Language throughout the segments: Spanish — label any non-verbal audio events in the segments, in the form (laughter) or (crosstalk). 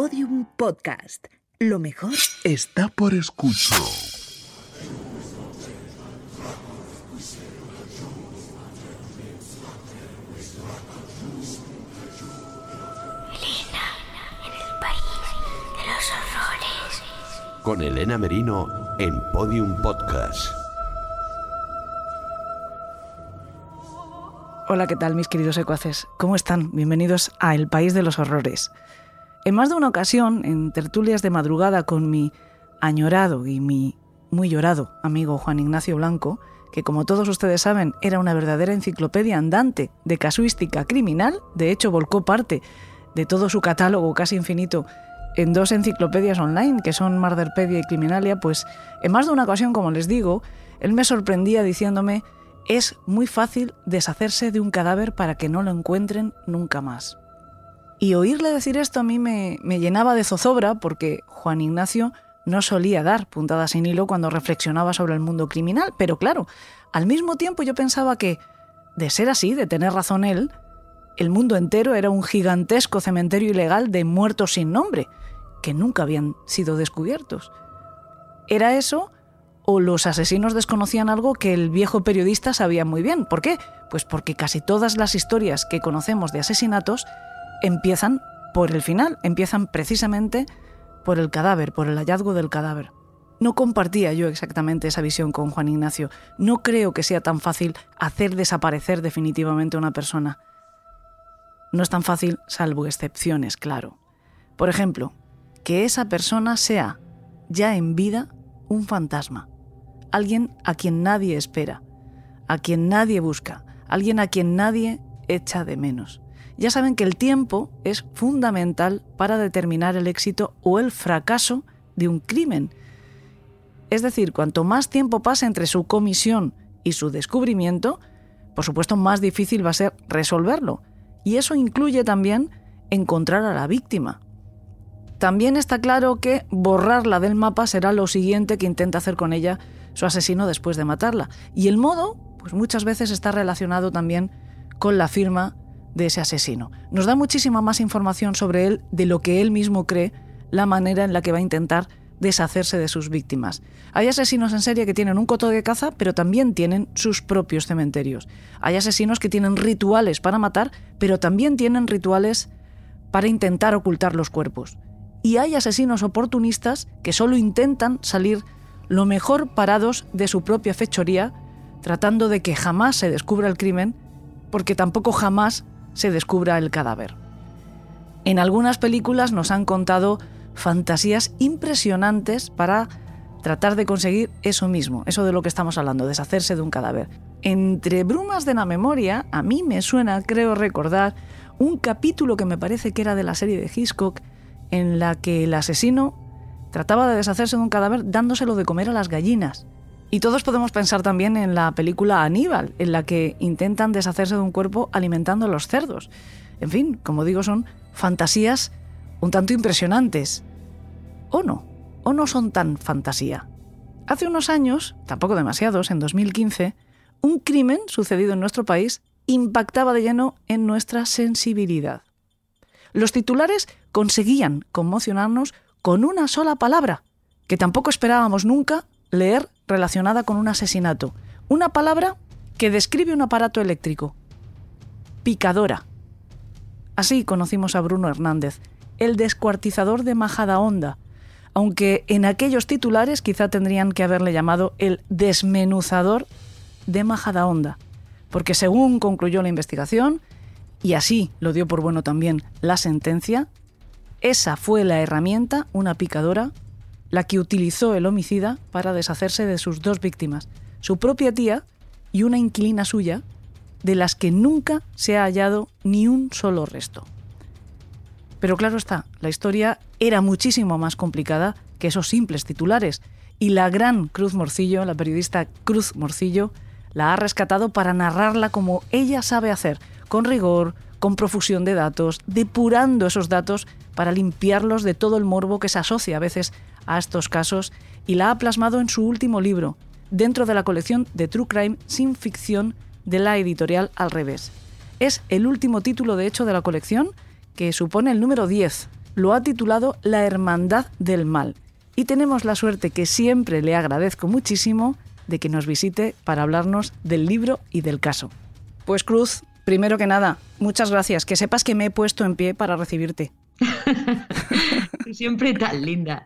Podium Podcast. Lo mejor está por escuchar. Elena, en el país de los horrores. Con Elena Merino en Podium Podcast. Hola, ¿qué tal mis queridos secuaces? ¿Cómo están? Bienvenidos a El País de los Horrores. En más de una ocasión, en tertulias de madrugada con mi añorado y mi muy llorado amigo Juan Ignacio Blanco, que como todos ustedes saben era una verdadera enciclopedia andante de casuística criminal, de hecho volcó parte de todo su catálogo casi infinito en dos enciclopedias online que son Marderpedia y Criminalia, pues en más de una ocasión, como les digo, él me sorprendía diciéndome es muy fácil deshacerse de un cadáver para que no lo encuentren nunca más. Y oírle decir esto a mí me, llenaba de zozobra porque Juan Ignacio no solía dar puntadas sin hilo cuando reflexionaba sobre el mundo criminal, pero claro, al mismo tiempo yo pensaba que, de ser así, de tener razón él, el mundo entero era un gigantesco cementerio ilegal de muertos sin nombre, que nunca habían sido descubiertos. ¿Era eso o los asesinos desconocían algo que el viejo periodista sabía muy bien? ¿Por qué? Pues porque casi todas las historias que conocemos de asesinatos empiezan por el final, empiezan precisamente por el cadáver, por el hallazgo del cadáver. No compartía yo exactamente esa visión con Juan Ignacio. No creo que sea tan fácil hacer desaparecer definitivamente a una persona. No es tan fácil, salvo excepciones, claro. Por ejemplo, que esa persona sea, ya en vida, un fantasma. Alguien a quien nadie espera, a quien nadie busca, alguien a quien nadie echa de menos. Ya saben que el tiempo es fundamental para determinar el éxito o el fracaso de un crimen. Es decir, cuanto más tiempo pase entre su comisión y su descubrimiento, por supuesto más difícil va a ser resolverlo. Y eso incluye también encontrar a la víctima. También está claro que borrarla del mapa será lo siguiente que intenta hacer con ella su asesino después de matarla. Y el modo, pues muchas veces está relacionado también con la firma de ese asesino. Nos da muchísima más información sobre él de lo que él mismo cree, la manera en la que va a intentar deshacerse de sus víctimas. Hay asesinos en serie que tienen un coto de caza, pero también tienen sus propios cementerios. Hay asesinos que tienen rituales para matar, pero también tienen rituales para intentar ocultar los cuerpos. Y hay asesinos oportunistas que solo intentan salir lo mejor parados de su propia fechoría, tratando de que jamás se descubra el crimen, porque tampoco jamás se descubra el cadáver. En algunas películas nos han contado fantasías impresionantes para tratar de conseguir eso mismo, eso de lo que estamos hablando, deshacerse de un cadáver. Entre brumas de la memoria, a mí me suena, creo recordar, un capítulo que me parece que era de la serie de Hitchcock, en la que el asesino trataba de deshacerse de un cadáver dándoselo de comer a las gallinas. Y todos podemos pensar también en la película Aníbal, en la que intentan deshacerse de un cuerpo alimentando a los cerdos. En fin, como digo, son fantasías un tanto impresionantes. ¿O no? ¿O no son tan fantasía? Hace unos años, tampoco demasiados, en 2015, un crimen sucedido en nuestro país impactaba de lleno en nuestra sensibilidad. Los titulares conseguían conmocionarnos con una sola palabra, que tampoco esperábamos nunca leer relacionada con un asesinato. Una palabra que describe un aparato eléctrico. Picadora. Así conocimos a Bruno Hernández, el descuartizador de Majadahonda, aunque en aquellos titulares quizá tendrían que haberle llamado el desmenuzador de Majadahonda, porque según concluyó la investigación, y así lo dio por bueno también la sentencia, esa fue la herramienta, una picadora, la que utilizó el homicida para deshacerse de sus dos víctimas, su propia tía y una inquilina suya, de las que nunca se ha hallado ni un solo resto. Pero claro está, la historia era muchísimo más complicada que esos simples titulares, y la gran Cruz Morcillo, la periodista Cruz Morcillo, la ha rescatado para narrarla como ella sabe hacer, con rigor, con profusión de datos, depurando esos datos para limpiarlos de todo el morbo que se asocia a veces a estos casos y la ha plasmado en su último libro, dentro de la colección de True Crime sin ficción de la editorial Al revés. Es el último título, de hecho, de la colección, que supone el número 10. lo ha titulado La Hermandad del Mal. Y tenemos la suerte que siempre le agradezco muchísimo de que nos visite para hablarnos del libro y del caso. Pues Cruz, primero que nada, muchas gracias. Que sepas que me he puesto en pie para recibirte. (laughs) Siempre tan linda.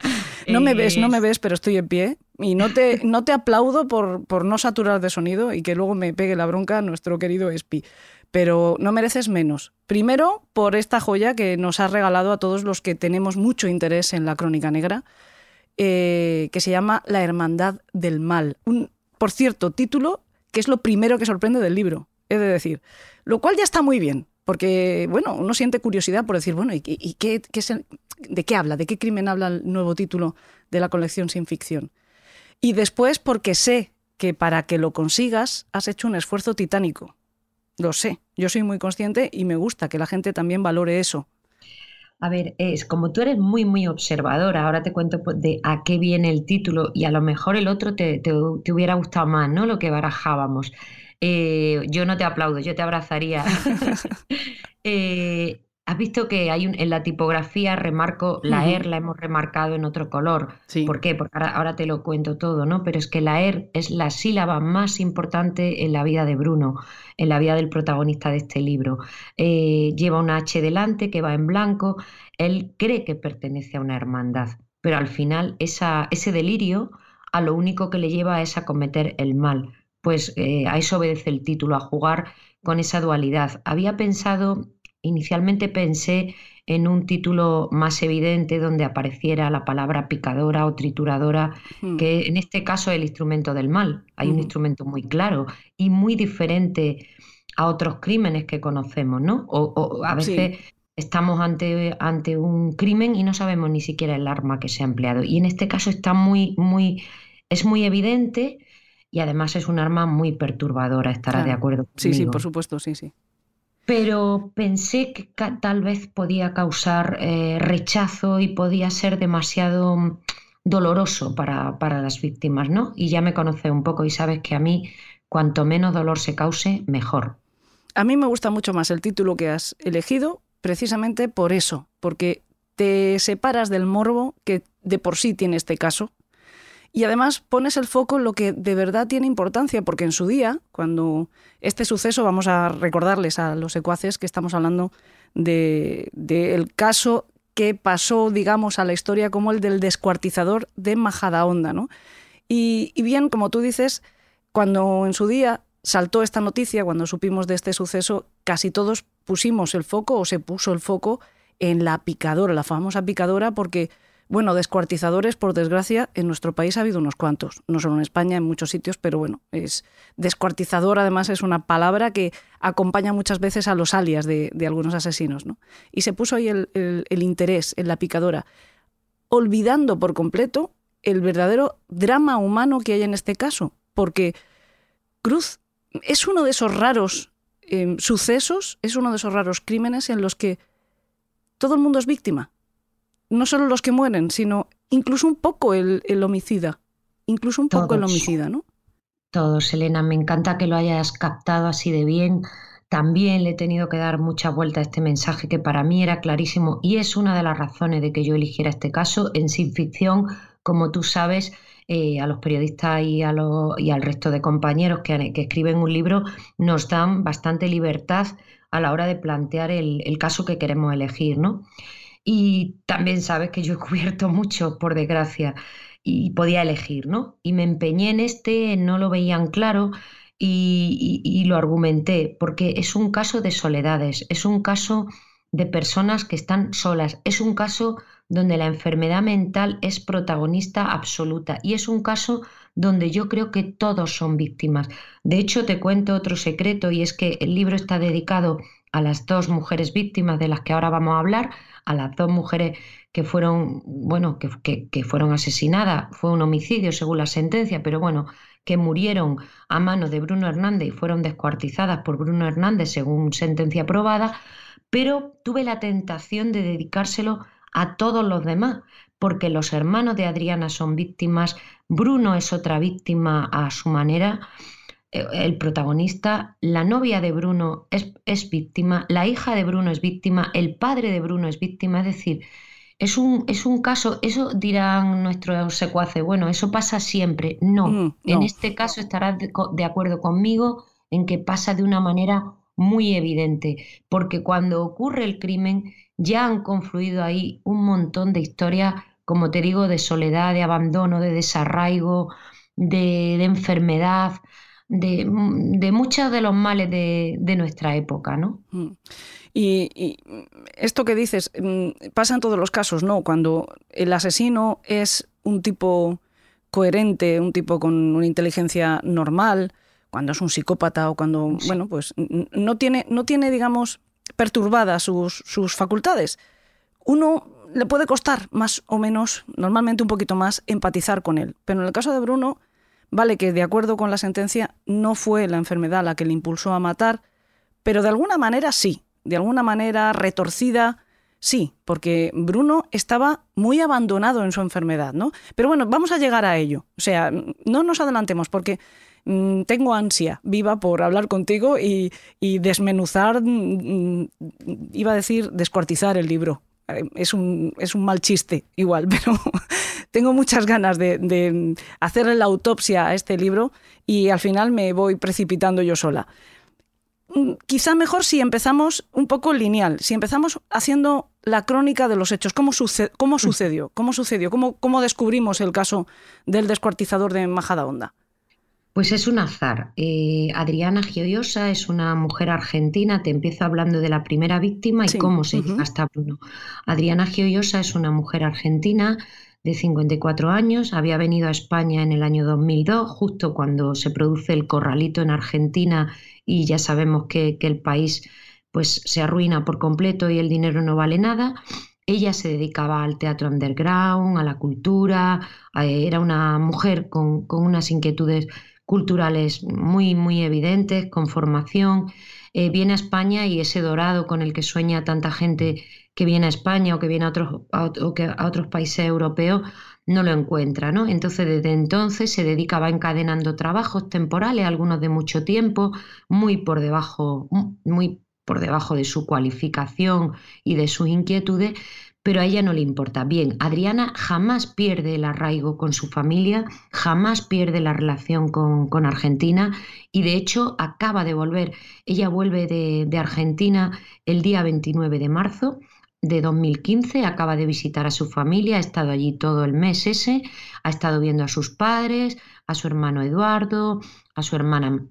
No me ves, no me ves, pero estoy en pie. Y no te, no te aplaudo por, por no saturar de sonido y que luego me pegue la bronca nuestro querido Espi. Pero no mereces menos. Primero, por esta joya que nos has regalado a todos los que tenemos mucho interés en la crónica negra, eh, que se llama La Hermandad del Mal. Un, por cierto, título que es lo primero que sorprende del libro, he de decir. Lo cual ya está muy bien, porque, bueno, uno siente curiosidad por decir, bueno, ¿y, qué, de qué habla? ¿De qué crimen habla el nuevo título de la colección sin ficción? Y después porque sé que para que lo consigas has hecho un esfuerzo titánico. Lo sé, yo soy muy consciente y me gusta que la gente también valore eso. A ver, es como tú eres muy, muy observadora, ahora te cuento pues, de a qué viene el título y a lo mejor el otro te, te, te hubiera gustado más, ¿no? Lo que barajábamos. Eh, yo no te aplaudo, yo te abrazaría. (laughs) (laughs) eh, Has visto que hay un, en la tipografía remarco, la ER la hemos remarcado en otro color. ¿Por qué? Porque ahora, te lo cuento todo, ¿no? Pero es que la ER es la sílaba más importante en la vida de Bruno, en la vida del protagonista de este libro. Eh, lleva una H delante que va en blanco. Él cree que pertenece a una hermandad, pero al final esa, ese delirio a lo único que le lleva es a cometer el mal. Pues eh, a eso obedece el título, a jugar con esa dualidad. Había pensado Inicialmente pensé en un título más evidente donde apareciera la palabra picadora o trituradora, hmm. que en este caso es el instrumento del mal. Hay un instrumento muy claro y muy diferente a otros crímenes que conocemos, ¿no? O, a veces estamos ante, ante un crimen y no sabemos ni siquiera el arma que se ha empleado. Y en este caso está muy, muy, es muy evidente y además es un arma muy perturbadora, estará de acuerdo. Sí, sí, por supuesto, sí, sí pero pensé que tal vez podía causar eh, rechazo y podía ser demasiado mm, doloroso para, para, las víctimas, ¿no? Y ya me conoces un poco y sabes que a mí cuanto menos dolor se cause, mejor. A mí me gusta mucho más el título que has elegido precisamente por eso, porque te separas del morbo que de por sí tiene este caso, y además pones el foco en lo que de verdad tiene importancia, porque en su día, cuando este suceso, vamos a recordarles a los secuaces que estamos hablando del de, caso que pasó, digamos, a la historia como el del descuartizador de Majadahonda, ¿no? Y, y bien, como tú dices, cuando en su día saltó esta noticia, cuando supimos de este suceso, casi todos pusimos el foco o se puso el foco en la picadora, la famosa picadora, porque bueno, descuartizadores, por desgracia, en nuestro país ha habido unos cuantos, no solo en España, en muchos sitios, pero bueno, es descuartizador además es una palabra que acompaña muchas veces a los alias de, algunos asesinos, ¿no? Y se puso ahí el, interés en la picadora, olvidando por completo el verdadero drama humano que hay en este caso, porque Cruz es uno de esos raros em, sucesos, es uno de esos raros crímenes en los que todo el mundo es víctima no solo los que mueren, sino incluso un poco el, homicida. Incluso un poco el homicida, ¿no? Todos, Elena. Me encanta que lo hayas captado así de bien. También le he tenido que dar mucha vuelta a este mensaje que para mí era clarísimo y es una de las razones de que yo eligiera este caso. En Sin Ficción, como tú sabes, eh, a los periodistas y, a y al resto de compañeros que, que, escriben un libro nos dan bastante libertad a la hora de plantear el, el caso que queremos elegir, ¿no? Y también sabes que yo he cubierto mucho, por desgracia, y podía elegir, ¿no? Y me empeñé en este, no lo veían claro y, lo argumenté, porque es un caso de soledades, es un caso de personas que están solas, es un caso donde la enfermedad mental es protagonista absoluta y es un caso donde yo creo que todos son víctimas. De hecho, te cuento otro secreto y es que el libro está dedicado a las dos mujeres víctimas de las que ahora vamos a hablar, a las dos mujeres que fueron, bueno, que, que, fueron asesinadas. Fue un homicidio según la sentencia, pero bueno, que murieron a manos de Bruno Hernández y fueron descuartizadas por Bruno Hernández según sentencia aprobada, pero tuve la tentación de dedicárselo a todos los demás, porque los hermanos de Adriana son víctimas, Bruno es otra víctima a su manera, el protagonista, la novia de Bruno es, es, víctima, la hija de Bruno es víctima, el padre de Bruno es víctima, es decir, es un, es un caso, eso dirán nuestros secuaces, bueno, eso pasa siempre. No, Mm, en este caso estarás de, acuerdo conmigo en que pasa de una manera muy evidente, porque cuando ocurre el crimen ya han confluido ahí un montón de historias, como te digo, de soledad, de abandono, de desarraigo, de, de enfermedad, de, de muchos de los males de, de nuestra época, ¿no? Mm. Y, y esto que dices mm, pasa en todos los casos, ¿no? Cuando el asesino es un tipo coherente, un tipo con una inteligencia normal, cuando es un psicópata o cuando, Sí. bueno, pues no tiene, no tiene digamos, perturbadas sus, sus facultades. Uno le puede costar más o menos, normalmente un poquito más, empatizar con él. Pero en el caso de Bruno, vale que de acuerdo con la sentencia no fue la enfermedad la que le impulsó a matar, pero de alguna manera sí, de alguna manera retorcida, sí, porque Bruno estaba muy abandonado en su enfermedad, ¿no? Pero bueno, vamos a llegar a ello. O sea, no nos adelantemos porque mm, tengo ansia viva por hablar contigo y, desmenuzar, mm, iba a decir descuartizar el libro. Eh, Es un, es un mal chiste, igual, (laughs) pero tengo muchas ganas de, de hacerle la autopsia a este libro y al final me voy precipitando yo sola. Mm, Quizá mejor si empezamos un poco lineal, si empezamos haciendo la crónica de los hechos, cómo, suce- cómo sucedió, cómo sucedió, cómo, cómo descubrimos el caso del descuartizador de Majadahonda. Pues es un azar. Eh, Adriana Gioiosa es una mujer argentina. Te empiezo hablando de la primera víctima y Sí, cómo se llega hasta Bruno. Adriana Gioiosa es una mujer argentina de 54 años. Había venido a España en el año 2002, justo cuando se produce el corralito en Argentina y ya sabemos que, que el país pues, se arruina por completo y el dinero no vale nada. Ella se dedicaba al teatro underground, a la cultura, eh, era una mujer con, con unas inquietudes culturales muy, muy evidentes, con formación. Eh, viene a España y ese dorado con el que sueña tanta gente que viene a España o que viene a otros, a, o a otros países europeos, no lo encuentra, ¿no? Entonces, desde entonces se dedica, va encadenando trabajos temporales, algunos de mucho tiempo, muy por debajo, muy por debajo de su cualificación y de sus inquietudes, pero a ella no le importa. Bien, Adriana jamás pierde el arraigo con su familia, jamás pierde la relación con, con Argentina y de hecho acaba de volver. Ella vuelve de, de Argentina el día 29 de marzo de 2015, acaba de visitar a su familia, ha estado allí todo el mes ese, ha estado viendo a sus padres, a su hermano Eduardo, a su hermana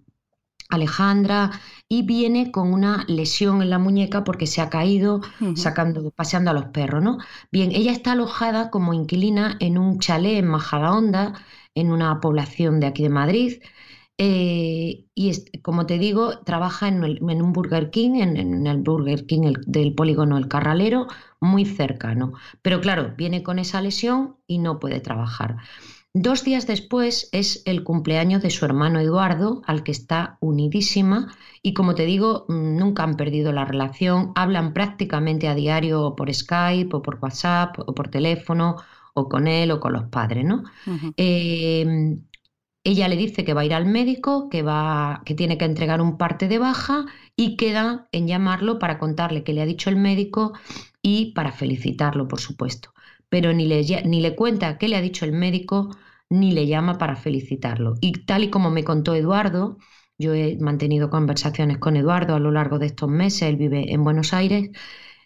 Alejandra y viene con una lesión en la muñeca porque se ha caído sacando, paseando a los perros, ¿no? Bien, ella está alojada como inquilina en un chalet en Majadahonda, en una población de aquí de Madrid, eh, y es- como te digo, trabaja en, el- en un Burger King, en, en el Burger King el- del polígono El Carralero, muy cercano. Pero claro, viene con esa lesión y no puede trabajar. Dos días después es el cumpleaños de su hermano Eduardo, al que está unidísima y como te digo, mm, nunca han perdido la relación, hablan prácticamente a diario o por Skype o por WhatsApp o por teléfono o con él o con los padres, ¿no? Eh, ella le dice que va a ir al médico, que, va, que tiene que entregar un parte de baja y queda en llamarlo para contarle qué le ha dicho el médico y para felicitarlo, por supuesto. Pero ni le, ni le cuenta qué le ha dicho el médico ni le llama para felicitarlo. Y tal y como me contó Eduardo, yo he mantenido conversaciones con Eduardo a lo largo de estos meses, él vive en Buenos Aires,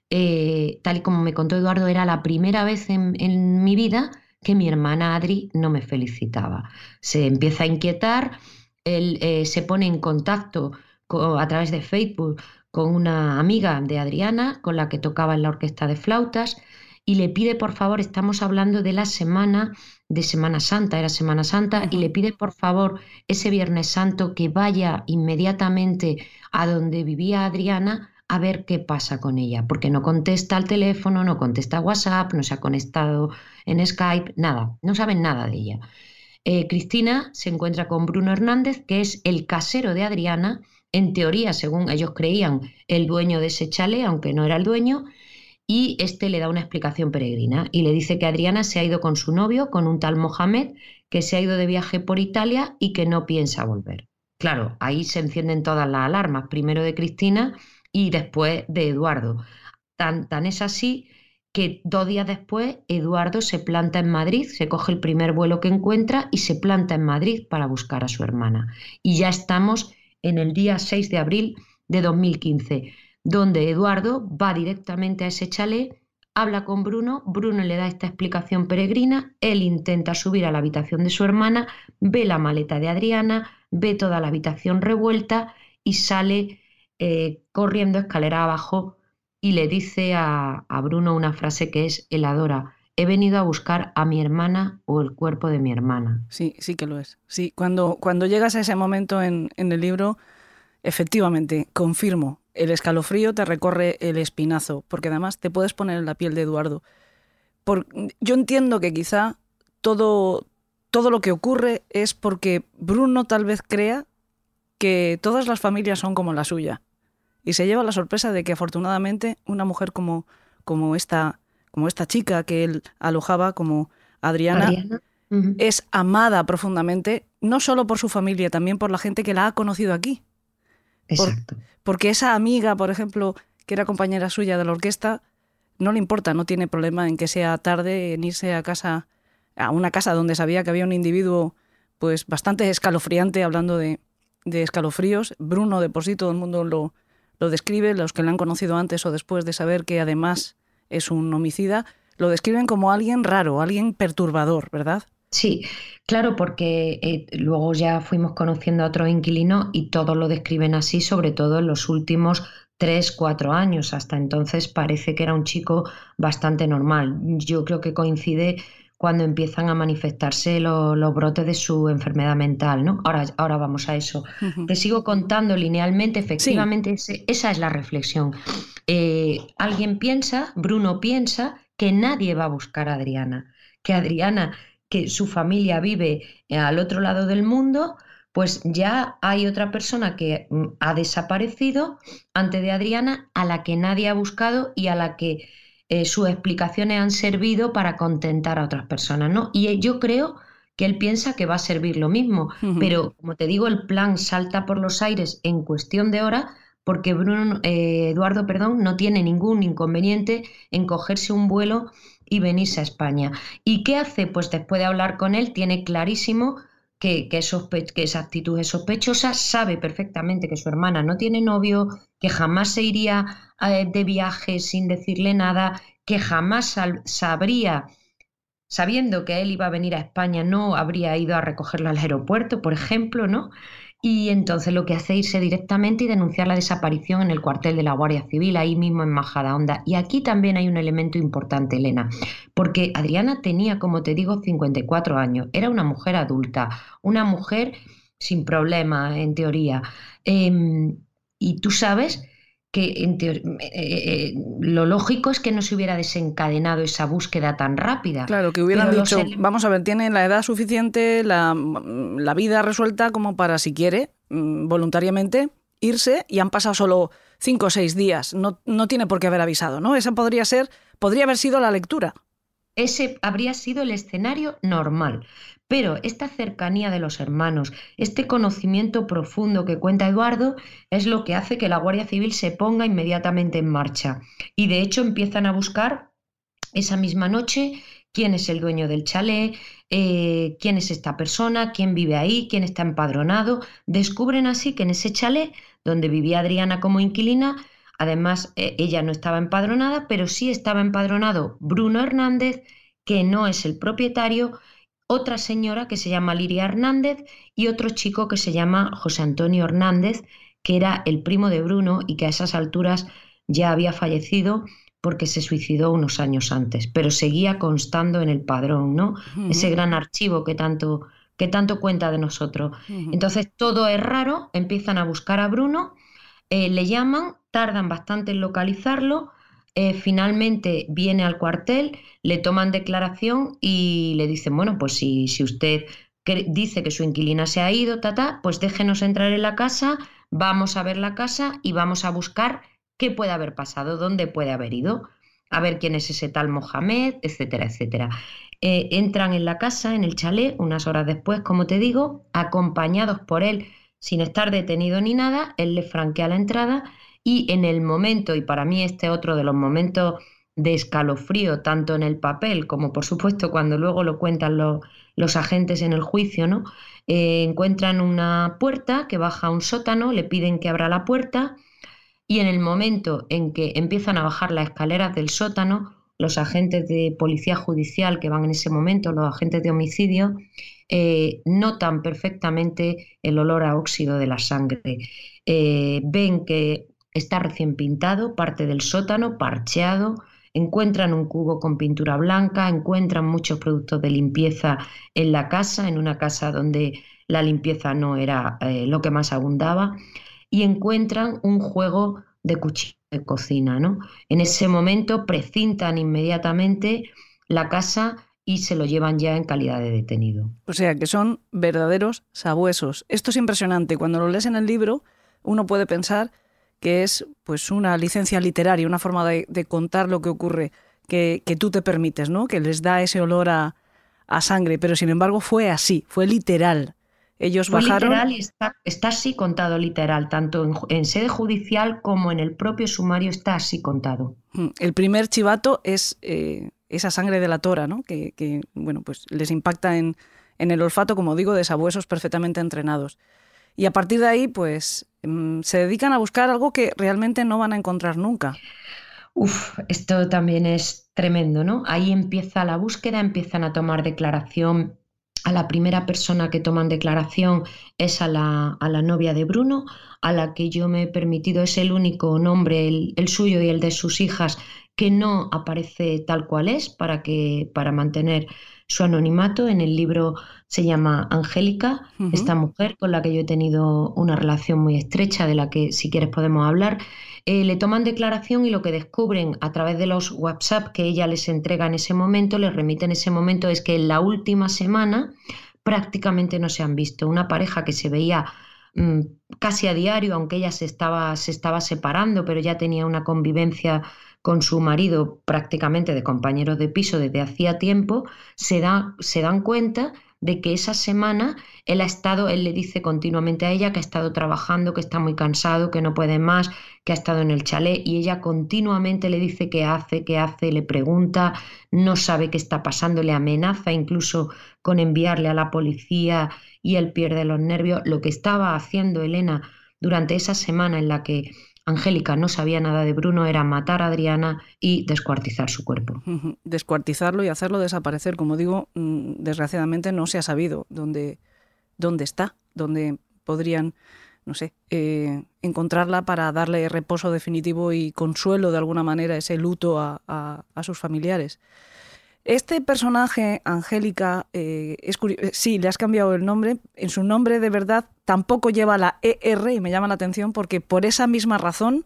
eh, tal y como me contó Eduardo, era la primera vez en, mi vida que mi hermana Adri no me felicitaba. Se empieza a inquietar, él eh, se pone en contacto co- a través de Facebook con una amiga de Adriana, con la que tocaba en la orquesta de flautas, y le pide por favor, estamos hablando de la semana de Semana Santa, era Semana Santa, y le pide por favor ese Viernes Santo que vaya inmediatamente a donde vivía Adriana a ver qué pasa con ella, porque no contesta al teléfono, no contesta a WhatsApp, no se ha conectado en Skype, nada, no saben nada de ella. Eh, Cristina se encuentra con Bruno Hernández, que es el casero de Adriana, en teoría, según ellos creían, el dueño de ese chalet, aunque no era el dueño, y este le da una explicación peregrina y le dice que Adriana se ha ido con su novio, con un tal Mohamed, que se ha ido de viaje por Italia y que no piensa volver. Claro, ahí se encienden todas las alarmas, primero de Cristina y después de Eduardo. Tan, tan es así que dos días después Eduardo se planta en Madrid, se coge el primer vuelo que encuentra y se planta en Madrid para buscar a su hermana. Y ya estamos en el día 6 de abril de 2015, donde Eduardo va directamente a ese chalet, habla con Bruno, Bruno le da esta explicación peregrina, él intenta subir a la habitación de su hermana, ve la maleta de Adriana, ve toda la habitación revuelta y sale eh, corriendo escalera abajo y le dice a, Bruno una frase que es heladora. He venido a buscar a mi hermana o el cuerpo de mi hermana. Sí, sí que lo es. Sí, cuando, cuando llegas a ese momento en, el libro, efectivamente, confirmo, el escalofrío te recorre el espinazo, porque además te puedes poner en la piel de Eduardo. Por, yo entiendo que quizá todo, todo lo que ocurre es porque Bruno tal vez crea que todas las familias son como la suya y se lleva la sorpresa de que afortunadamente una mujer como, como, esta, como esta chica que él alojaba, como Adriana, es amada profundamente, no solo por su familia, también por la gente que la ha conocido aquí. Exacto. porque esa amiga, por ejemplo, que era compañera suya de la orquesta, no le importa, no tiene problema en que sea tarde, en irse a casa, a una casa donde sabía que había un individuo pues bastante escalofriante, hablando de, de escalofríos. Bruno, de por sí, todo el mundo lo, lo describe, los que le han conocido antes o después de saber que además es un homicida, lo describen como alguien raro, alguien perturbador, ¿verdad? Sí, claro, porque eh, luego ya fuimos conociendo a otros inquilinos y todos lo describen así, sobre todo en los últimos tres, cuatro años. Hasta entonces parece que era un chico bastante normal. Yo creo que coincide cuando empiezan a manifestarse los brotes de su enfermedad mental, ¿no? Ahora, ahora vamos a eso. Te sigo contando linealmente, efectivamente, esa es la reflexión. Eh, alguien piensa, Bruno piensa, que nadie va a buscar a Adriana, que Adriana, que su familia vive al otro lado del mundo, pues ya hay otra persona que mm, ha desaparecido antes de Adriana, a la que nadie ha buscado y a la que eh, sus explicaciones han servido para contentar a otras personas, ¿no? Y eh, yo creo que él piensa que va a servir lo mismo, pero como te digo, el plan salta por los aires en cuestión de horas porque Bruno, eh, Eduardo perdón, no tiene ningún inconveniente en cogerse un vuelo y venirse a España. ¿Y qué hace? Pues después de hablar con él, tiene clarísimo que, que, que, esa actitud es sospechosa, sabe perfectamente que su hermana no tiene novio, que jamás se iría eh, de viaje sin decirle nada, que jamás sabría, sabiendo que él iba a venir a España, no habría ido a recogerlo al aeropuerto, por ejemplo, ¿no? Y entonces lo que hace es irse directamente y denunciar la desaparición en el cuartel de la Guardia Civil, ahí mismo en Majadahonda. Y aquí también hay un elemento importante, Elena, porque Adriana tenía, como te digo, 54 años, era una mujer adulta, una mujer sin problema, en teoría. Em, y tú sabes que en eh, eh, eh, lo lógico es que no se hubiera desencadenado esa búsqueda tan rápida. Claro, que hubieran dicho, vamos a ver, tiene la edad suficiente, la, la, vida resuelta como para, si quiere, mm, voluntariamente irse y han pasado solo cinco o seis días. No, no tiene por qué haber avisado, ¿no? Esa podría ser, podría haber sido la lectura. Ese habría sido el escenario normal. Pero esta cercanía de los hermanos, este conocimiento profundo que cuenta Eduardo, es lo que hace que la Guardia Civil se ponga inmediatamente en marcha. Y de hecho empiezan a buscar esa misma noche quién es el dueño del chalet, eh, quién es esta persona, quién vive ahí, quién está empadronado. Descubren así que en ese chalet donde vivía Adriana como inquilina, además eh, ella no estaba empadronada, pero sí estaba empadronado Bruno Hernández, que no es el propietario, otra señora que se llama Liria Hernández y otro chico que se llama José Antonio Hernández, que era el primo de Bruno y que a esas alturas ya había fallecido porque se suicidó unos años antes, pero seguía constando en el padrón, ¿no? Ese gran archivo que tanto, que tanto cuenta de nosotros. Entonces todo es raro, empiezan a buscar a Bruno, eh, le llaman, tardan bastante en localizarlo, eh, finalmente viene al cuartel, le toman declaración y le dicen, bueno, pues si, si usted dice que su inquilina se ha ido, tata, pues déjenos entrar en la casa, vamos a ver la casa y vamos a buscar qué puede haber pasado, dónde puede haber ido, a ver quién es ese tal Mohamed, etcétera, etcétera. Eh, entran en la casa, en el chalet, unas horas después, como te digo, acompañados por él, sin estar detenido ni nada, él le franquea la entrada y en el momento, y para mí este otro de los momentos de escalofrío, tanto en el papel como por supuesto cuando luego lo cuentan los agentes en el juicio, ¿no? Eh, encuentran una puerta que baja a un sótano, le piden que abra la puerta y en el momento en que empiezan a bajar las escaleras del sótano, los agentes de policía judicial que van en ese momento, los agentes de homicidio, eh, notan perfectamente el olor a óxido de la sangre. Eh, ven que está recién pintado, parte del sótano, parcheado, encuentran un cubo con pintura blanca, encuentran muchos productos de limpieza en la casa, en una casa donde la limpieza no era eh, lo que más abundaba, y encuentran un juego de cuchillo de cocina. ¿no? En ese momento precintan inmediatamente la casa y se lo llevan ya en calidad de detenido. O sea, que son verdaderos sabuesos. Esto es impresionante. Cuando lo lees en el libro, uno puede pensar que es pues una licencia literaria, una forma de, contar lo que ocurre que, tú te permites, ¿no? Que les da ese olor a, sangre, pero sin embargo fue así, fue literal. Ellos fue bajaron. Literal y está, así contado literal, tanto en, sede judicial como en el propio sumario está así contado. Mm, el primer chivato es eh, esa sangre de la tora, ¿no? Que, bueno, pues les impacta en, en el olfato, como digo, de sabuesos perfectamente entrenados. Y a partir de ahí, pues mm, se dedican a buscar algo que realmente no van a encontrar nunca. Uf, esto también es tremendo, ¿no? Ahí empieza la búsqueda, empiezan a tomar declaración. A la primera persona que toman declaración es a la, a la novia de Bruno, a la que yo me he permitido, es el único nombre, el, el suyo y el de sus hijas, que no aparece tal cual es para, que, para mantener su anonimato. En el libro se llama Angélica, esta mujer con la que yo he tenido una relación muy estrecha, de la que si quieres podemos hablar. Eh, le toman declaración y lo que descubren a través de los WhatsApp que ella les entrega en ese momento, les remite en ese momento, es que en la última semana prácticamente no se han visto. Una pareja que se veía mm, casi a diario, aunque ella se estaba, se estaba separando, pero ya tenía una convivencia con su marido prácticamente de compañeros de piso desde hacía tiempo, se, da, se dan cuenta de que esa semana él ha estado, él le dice continuamente a ella que ha estado trabajando, que está muy cansado, que no puede más, que ha estado en el chalet y ella continuamente le dice qué hace, qué hace, le pregunta, no sabe qué está pasando, le amenaza incluso con enviarle a la policía y él pierde los nervios. Lo que estaba haciendo Elena durante esa semana en la que Angélica no sabía nada de Bruno, era matar a Adriana y descuartizar su cuerpo. Descuartizarlo y hacerlo desaparecer. Como digo, mm, desgraciadamente no se ha sabido dónde, dónde está, dónde podrían, no sé, eh, encontrarla para darle reposo definitivo y consuelo de alguna manera, ese luto a, a sus familiares. Este personaje, Angélica, eh, es sí, le has cambiado el nombre. En su nombre de verdad tampoco lleva la ER y me llama la atención porque por esa misma razón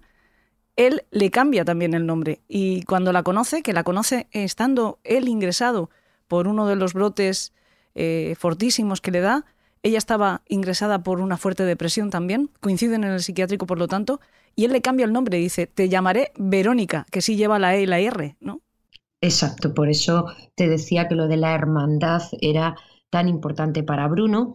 él le cambia también el nombre. Y cuando la conoce, que la conoce estando él ingresado por uno de los brotes eh, fortísimos que le da, ella estaba ingresada por una fuerte depresión también, coinciden en el psiquiátrico por lo tanto, y él le cambia el nombre, dice, te llamaré Verónica, que sí lleva la E y la R, ¿no? Exacto, por eso te decía que lo de la hermandad era tan importante para Bruno.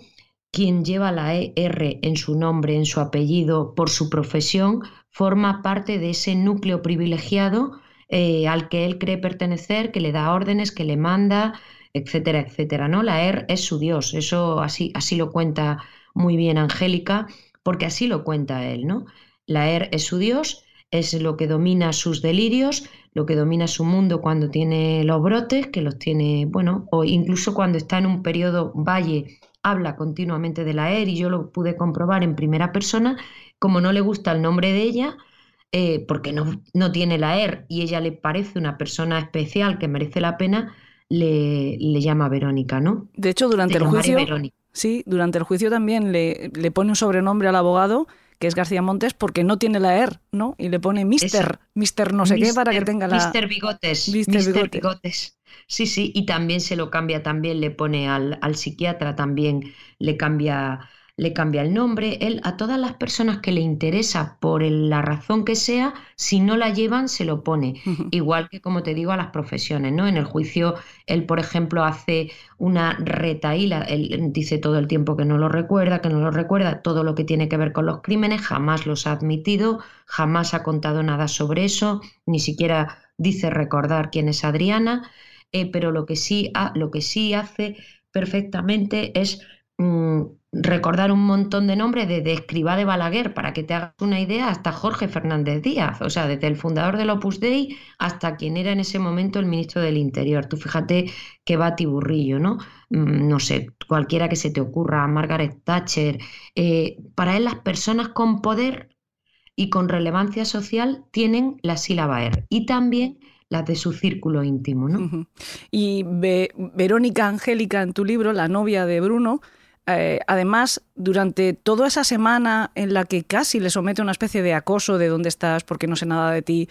Quien lleva la ER en su nombre, en su apellido, por su profesión, forma parte de ese núcleo privilegiado eh, al que él cree pertenecer, que le da órdenes, que le manda, etcétera, etcétera. ¿no? La ER es su Dios, eso así, así lo cuenta muy bien Angélica, porque así lo cuenta él. ¿no? La ER es su Dios, es lo que domina sus delirios, lo que domina su mundo cuando tiene los brotes, que los tiene, bueno, o incluso cuando está en un periodo valle, habla continuamente de la ER y yo lo pude comprobar en primera persona, como no le gusta el nombre de ella, eh, porque no, no, tiene la ER y ella le parece una persona especial que merece la pena, le, le llama Verónica, ¿no? De hecho, durante el juicio... Sí, durante el juicio también le, le pone un sobrenombre al abogado que es García Montes, porque no tiene la ER, ¿no? Y le pone Mister, Mister no sé qué para que tenga la... Mister Bigotes. Mister, Bigotes. Sí, sí, y también se lo cambia, también le pone al, al psiquiatra, también le cambia le cambia el nombre, él a todas las personas que le interesa por la razón que sea, si no la llevan, se lo pone. Igual que, como te digo, a las profesiones, ¿no? En el juicio, él, por ejemplo, hace una retaíla, él dice todo el tiempo que no lo recuerda, que no lo recuerda, todo lo que tiene que ver con los crímenes, jamás los ha admitido, jamás ha contado nada sobre eso, ni siquiera dice recordar quién es Adriana, eh, pero lo que, sí, lo que sí hace perfectamente es mm, recordar un montón de nombres de Escribá de Balaguer, para que te hagas una idea, hasta Jorge Fernández Díaz, o sea, desde el fundador del Opus Dei hasta quien era en ese momento el ministro del Interior. Tú fíjate que va tiburrillo, ¿no? Mm, no sé, cualquiera que se te ocurra, Margaret Thatcher. Eh, para él las personas con poder y con relevancia social tienen la sílaba R y también las de su círculo íntimo, ¿no? Y Verónica Angélica, en tu libro, la novia de Bruno, eh, además, durante toda esa semana en la que casi le somete una especie de acoso de dónde estás, porque no sé nada de ti,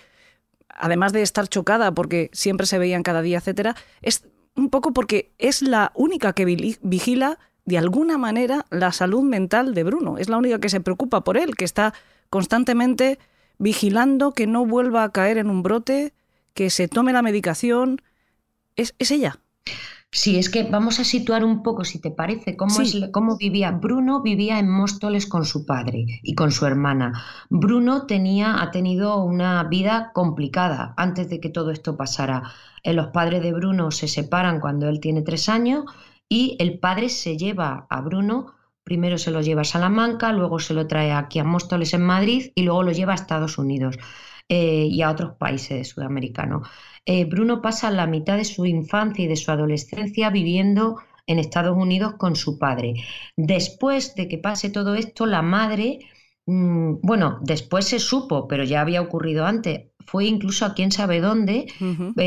además de estar chocada porque siempre se veían cada día, etcétera, es un poco porque es la única que vigila de alguna manera la salud mental de Bruno. Es la única que se preocupa por él, que está constantemente vigilando que no vuelva a caer en un brote, que se tome la medicación. Es ella. Sí, es que vamos a situar un poco, si te parece, cómo, es, cómo vivía. Bruno vivía en Móstoles con su padre y con su hermana. Bruno tenía, ha tenido una vida complicada antes de que todo esto pasara. Eh, los padres de Bruno se separan cuando él tiene tres años y el padre se lleva a Bruno, primero se lo lleva a Salamanca, luego se lo trae aquí a Móstoles en Madrid y luego lo lleva a Estados Unidos eh, y a otros países sudamericanos. Eh, Bruno pasa la mitad de su infancia y de su adolescencia viviendo en Estados Unidos con su padre. Después de que pase todo esto, la madre, mm, bueno, después se supo, pero ya había ocurrido antes, fue incluso a quién sabe dónde,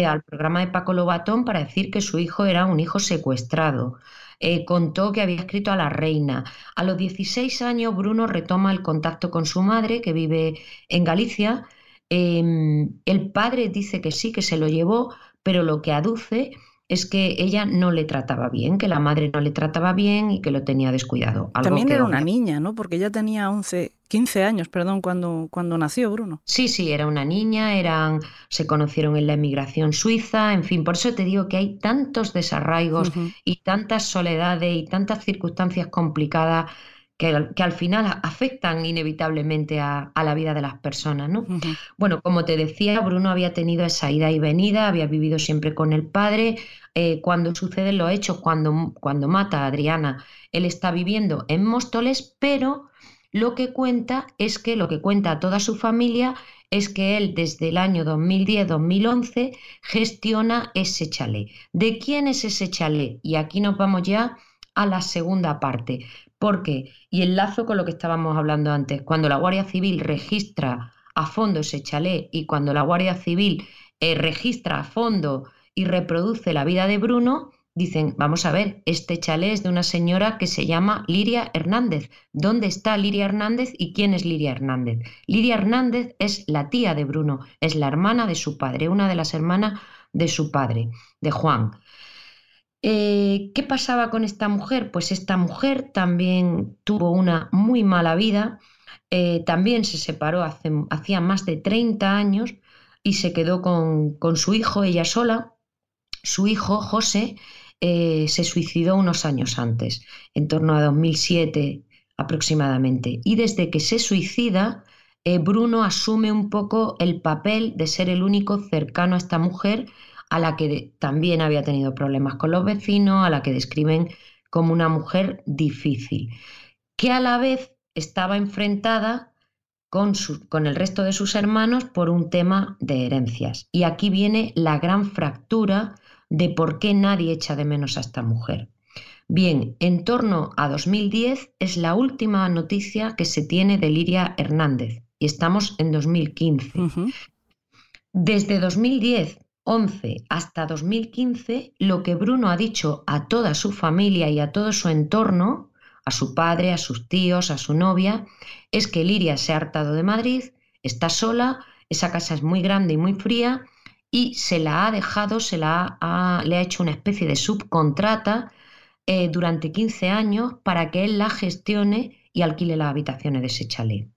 al programa de Paco Lobatón para decir que su hijo era un hijo secuestrado. Eh, contó que había escrito a la reina. A los 16 años, Bruno retoma el contacto con su madre, que vive en Galicia, Em, el padre dice que sí, que se lo llevó, pero lo que aduce es que ella no le trataba bien, que la madre no le trataba bien y que lo tenía descuidado. También era una niña, ¿no? Porque ella tenía 11, 15 años, perdón, cuando, cuando nació Bruno. Sí, sí, era una niña, eran, se conocieron en la emigración suiza, en fin, por eso te digo que hay tantos desarraigos y tantas soledades y tantas circunstancias complicadas que, al final afectan inevitablemente a, la vida de las personas. ¿no? Bueno, como te decía, Bruno había tenido esa ida y venida, había vivido siempre con el padre. Eh, cuando suceden los hechos, cuando, cuando mata a Adriana, él está viviendo en Móstoles, pero lo que cuenta es que lo que cuenta a toda su familia es que él desde el año 2010-2011 gestiona ese chalet. ¿De quién es ese chalet? Y aquí nos vamos ya a la segunda parte. Porque, y enlazo con lo que estábamos hablando antes, cuando la Guardia Civil registra a fondo ese chalet y cuando la Guardia Civil eh, registra a fondo y reproduce la vida de Bruno, dicen, vamos a ver, este chalet es de una señora que se llama Liria Hernández. ¿Dónde está Liria Hernández y quién es Liria Hernández? Liria Hernández es la tía de Bruno, es la hermana de su padre, una de las hermanas de su padre, de Juan. Eh, ¿Qué pasaba con esta mujer? Pues esta mujer también tuvo una muy mala vida, eh, también se separó hace, hacía más de 30 años y se quedó con, su hijo, ella sola. Su hijo, José, eh, se suicidó unos años antes, en torno a 2007 aproximadamente. Y desde que se suicida, Bruno asume un poco el papel de ser el único cercano a esta mujer a la que también había tenido problemas con los vecinos, a la que describen como una mujer difícil, que a la vez estaba enfrentada con, con, el resto de sus hermanos por un tema de herencias. Y aquí viene la gran fractura de por qué nadie echa de menos a esta mujer. Bien, en torno a 2010 es la última noticia que se tiene de Liria Hernández y estamos en 2015. Desde 2010 11 hasta 2015, lo que Bruno ha dicho a toda su familia y a todo su entorno, a su padre, a sus tíos, a su novia, es que Liria se ha hartado de Madrid, está sola, esa casa es muy grande y muy fría y se la ha dejado, se la ha, le ha hecho una especie de subcontrata eh, durante 15 años para que él la gestione y alquile las habitaciones de ese chalet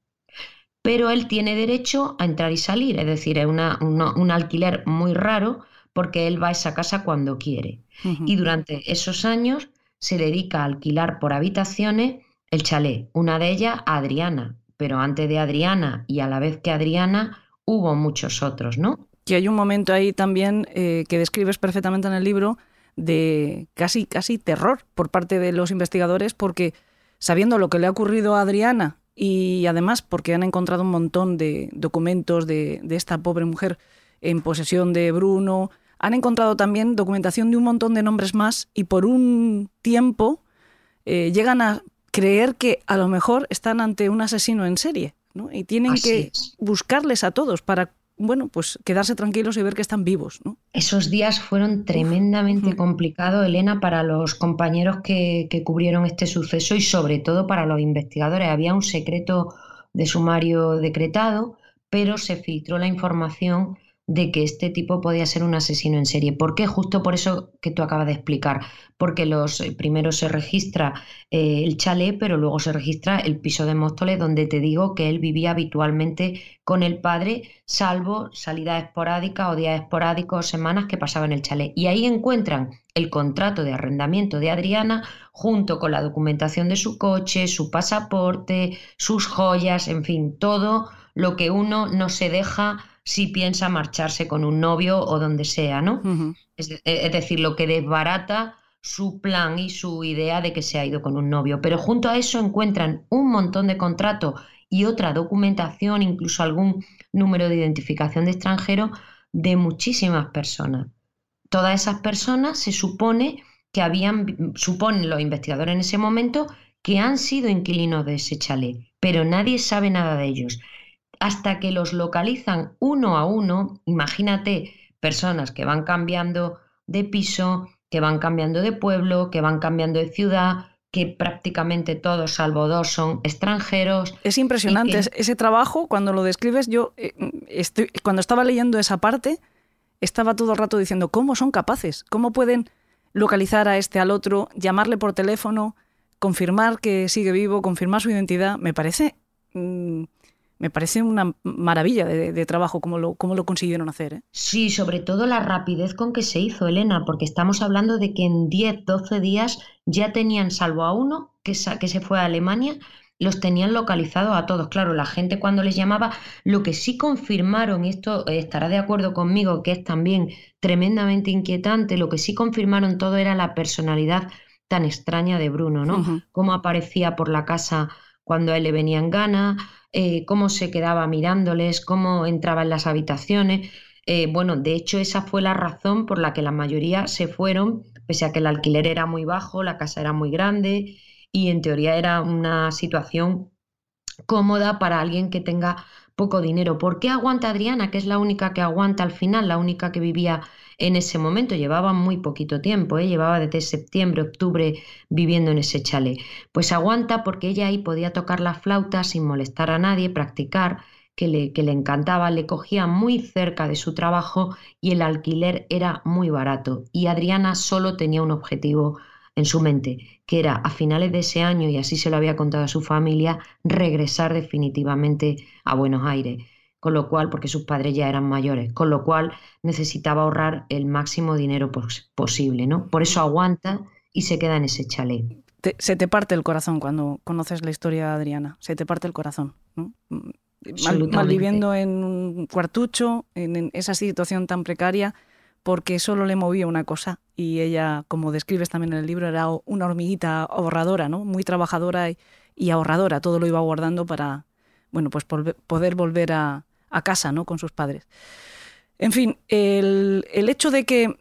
pero él tiene derecho a entrar y salir, es decir, es un alquiler muy raro porque él va a esa casa cuando quiere. Y durante esos años se dedica a alquilar por habitaciones el chalet, una de ellas a Adriana, pero antes de Adriana y a la vez que Adriana hubo muchos otros, ¿no? que hay un momento ahí también eh, que describes perfectamente en el libro de casi, casi terror por parte de los investigadores porque sabiendo lo que le ha ocurrido a Adriana y además porque han encontrado un montón de documentos de, de esta pobre mujer en posesión de Bruno, han encontrado también documentación de un montón de nombres más y por un tiempo eh, llegan a creer que a lo mejor están ante un asesino en serie ¿no? y tienen que buscarles a todos para bueno, pues quedarse tranquilos y ver que están vivos. ¿no? Esos días fueron tremendamente complicados, Elena, para los compañeros que, que cubrieron este suceso y sobre todo para los investigadores. Había un secreto de sumario decretado, pero se filtró la información de que este tipo podía ser un asesino en serie. ¿Por qué? Justo por eso que tú acabas de explicar. Porque los eh, primero se registra eh, el chalet, pero luego se registra el piso de Móstoles, donde te digo que él vivía habitualmente con el padre, salvo salidas esporádicas o días esporádicos o semanas que pasaba en el chalet. Y ahí encuentran el contrato de arrendamiento de Adriana junto con la documentación de su coche, su pasaporte, sus joyas, en fin, todo lo que uno no se deja si piensa marcharse con un novio o donde sea, ¿no? es, decir, lo que desbarata su plan y su idea de que se ha ido con un novio. Pero junto a eso encuentran un montón de contratos y otra documentación, incluso algún número de identificación de extranjero de muchísimas personas. Todas esas personas se supone que habían, suponen los investigadores en ese momento, que han sido inquilinos de ese chalet, pero nadie sabe nada de ellos hasta que los localizan uno a uno. Imagínate personas que van cambiando de piso, que van cambiando de pueblo, que van cambiando de ciudad, que prácticamente todos, salvo dos, son extranjeros. Es impresionante ese trabajo, cuando lo describes, yo eh, estoy, cuando estaba leyendo esa parte, estaba todo el rato diciendo, ¿cómo son capaces? ¿Cómo pueden localizar a este al otro, llamarle por teléfono, confirmar que sigue vivo, confirmar su identidad? Me parece... Mm, me parece una maravilla de, trabajo como lo, lo consiguieron hacer. ¿eh? Sí, sobre todo la rapidez con que se hizo, Elena, porque estamos hablando de que en 10, 12 días ya tenían, salvo a uno que, que se fue a Alemania, los tenían localizados a todos. Claro, la gente cuando les llamaba, lo que sí confirmaron, y esto estará de acuerdo conmigo, que es también tremendamente inquietante, lo que sí confirmaron todo era la personalidad tan extraña de Bruno, ¿no? Cómo aparecía por la casa cuando a él le venían ganas, eh, cómo se quedaba mirándoles, cómo entraba en las habitaciones. Eh, bueno, de hecho esa fue la razón por la que la mayoría se fueron, pese a que el alquiler era muy bajo, la casa era muy grande y en teoría era una situación cómoda para alguien que tenga poco dinero. ¿Por qué aguanta Adriana, que es la única que aguanta al final, la única que vivía en ese momento. Llevaba muy poquito tiempo, ¿eh? llevaba desde septiembre, octubre viviendo en ese chalet. Pues aguanta porque ella ahí podía tocar la flauta sin molestar a nadie, practicar, que le, que le encantaba, le cogía muy cerca de su trabajo y el alquiler era muy barato. Y Adriana solo tenía un objetivo en su mente, que era a finales de ese año, y así se lo había contado a su familia, regresar definitivamente a Buenos Aires con lo cual, porque sus padres ya eran mayores, con lo cual necesitaba ahorrar el máximo dinero posible, ¿no? Por eso aguanta y se queda en ese chalet. se te parte el corazón cuando conoces la historia de Adriana, se te parte el corazón, ¿no? Mm, mal, viviendo en un cuartucho, en, esa situación tan precaria, porque solo le movía una cosa y ella, como describes también en el libro, era una hormiguita ahorradora, ¿no? Muy trabajadora y, y ahorradora, todo lo iba guardando para, bueno, pues poder volver a, a casa ¿no? con sus padres. En fin, el, hecho de que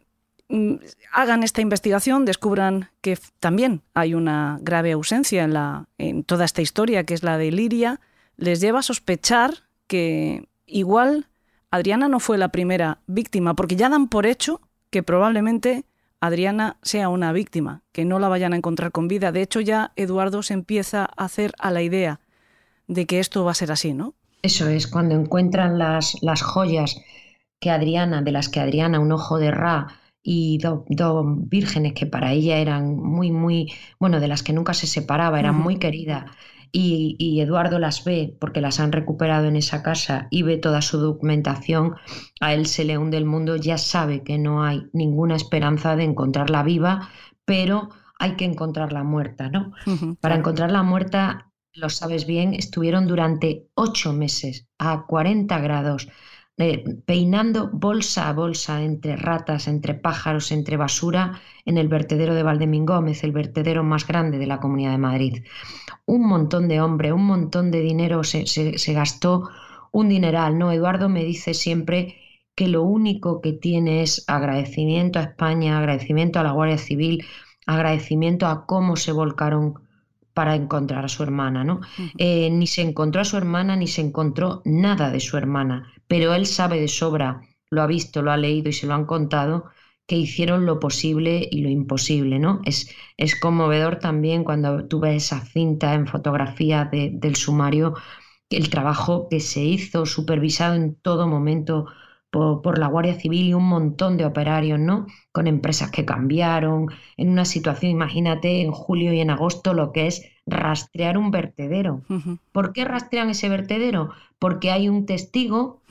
mm, hagan esta investigación, descubran que también hay una grave ausencia en, la, en toda esta historia, que es la de Liria, les lleva a sospechar que igual Adriana no fue la primera víctima, porque ya dan por hecho que probablemente Adriana sea una víctima, que no la vayan a encontrar con vida. De hecho, ya Eduardo se empieza a hacer a la idea de que esto va a ser así, ¿no? Eso es, cuando encuentran las, las joyas que Adriana, de las que Adriana, un ojo de Ra y dos vírgenes que para ella eran muy, muy, bueno, de las que nunca se separaba, eran muy queridas. Y, y, Eduardo las ve porque las han recuperado en esa casa y ve toda su documentación, a él se le hunde el mundo, ya sabe que no hay ninguna esperanza de encontrarla viva, pero hay que encontrarla muerta, ¿no? Para encontrarla muerta lo sabes bien, estuvieron durante ocho meses a 40 grados eh, peinando bolsa a bolsa entre ratas, entre pájaros, entre basura en el vertedero de Valdemín Gómez, el vertedero más grande de la Comunidad de Madrid. Un montón de hombre, un montón de dinero se, se gastó, un dineral, ¿no? Eduardo me dice siempre que lo único que tiene es agradecimiento a España, agradecimiento a la Guardia Civil, agradecimiento a cómo se volcaron para encontrar a su hermana, ¿no? Eh, ni se encontró a su hermana, ni se encontró nada de su hermana, pero él sabe de sobra, lo ha visto, lo ha leído y se lo han contado, que hicieron lo posible y lo imposible, ¿no? Es, es conmovedor también cuando tú ves esa cinta en fotografía del sumario, el trabajo que se hizo, supervisado en todo momento por, la Guardia Civil y un montón de operarios, ¿no? Con empresas que cambiaron, en una situación, imagínate, en julio y en agosto, lo que es rastrear un vertedero. ¿Por qué rastrean ese vertedero? Porque hay un testigo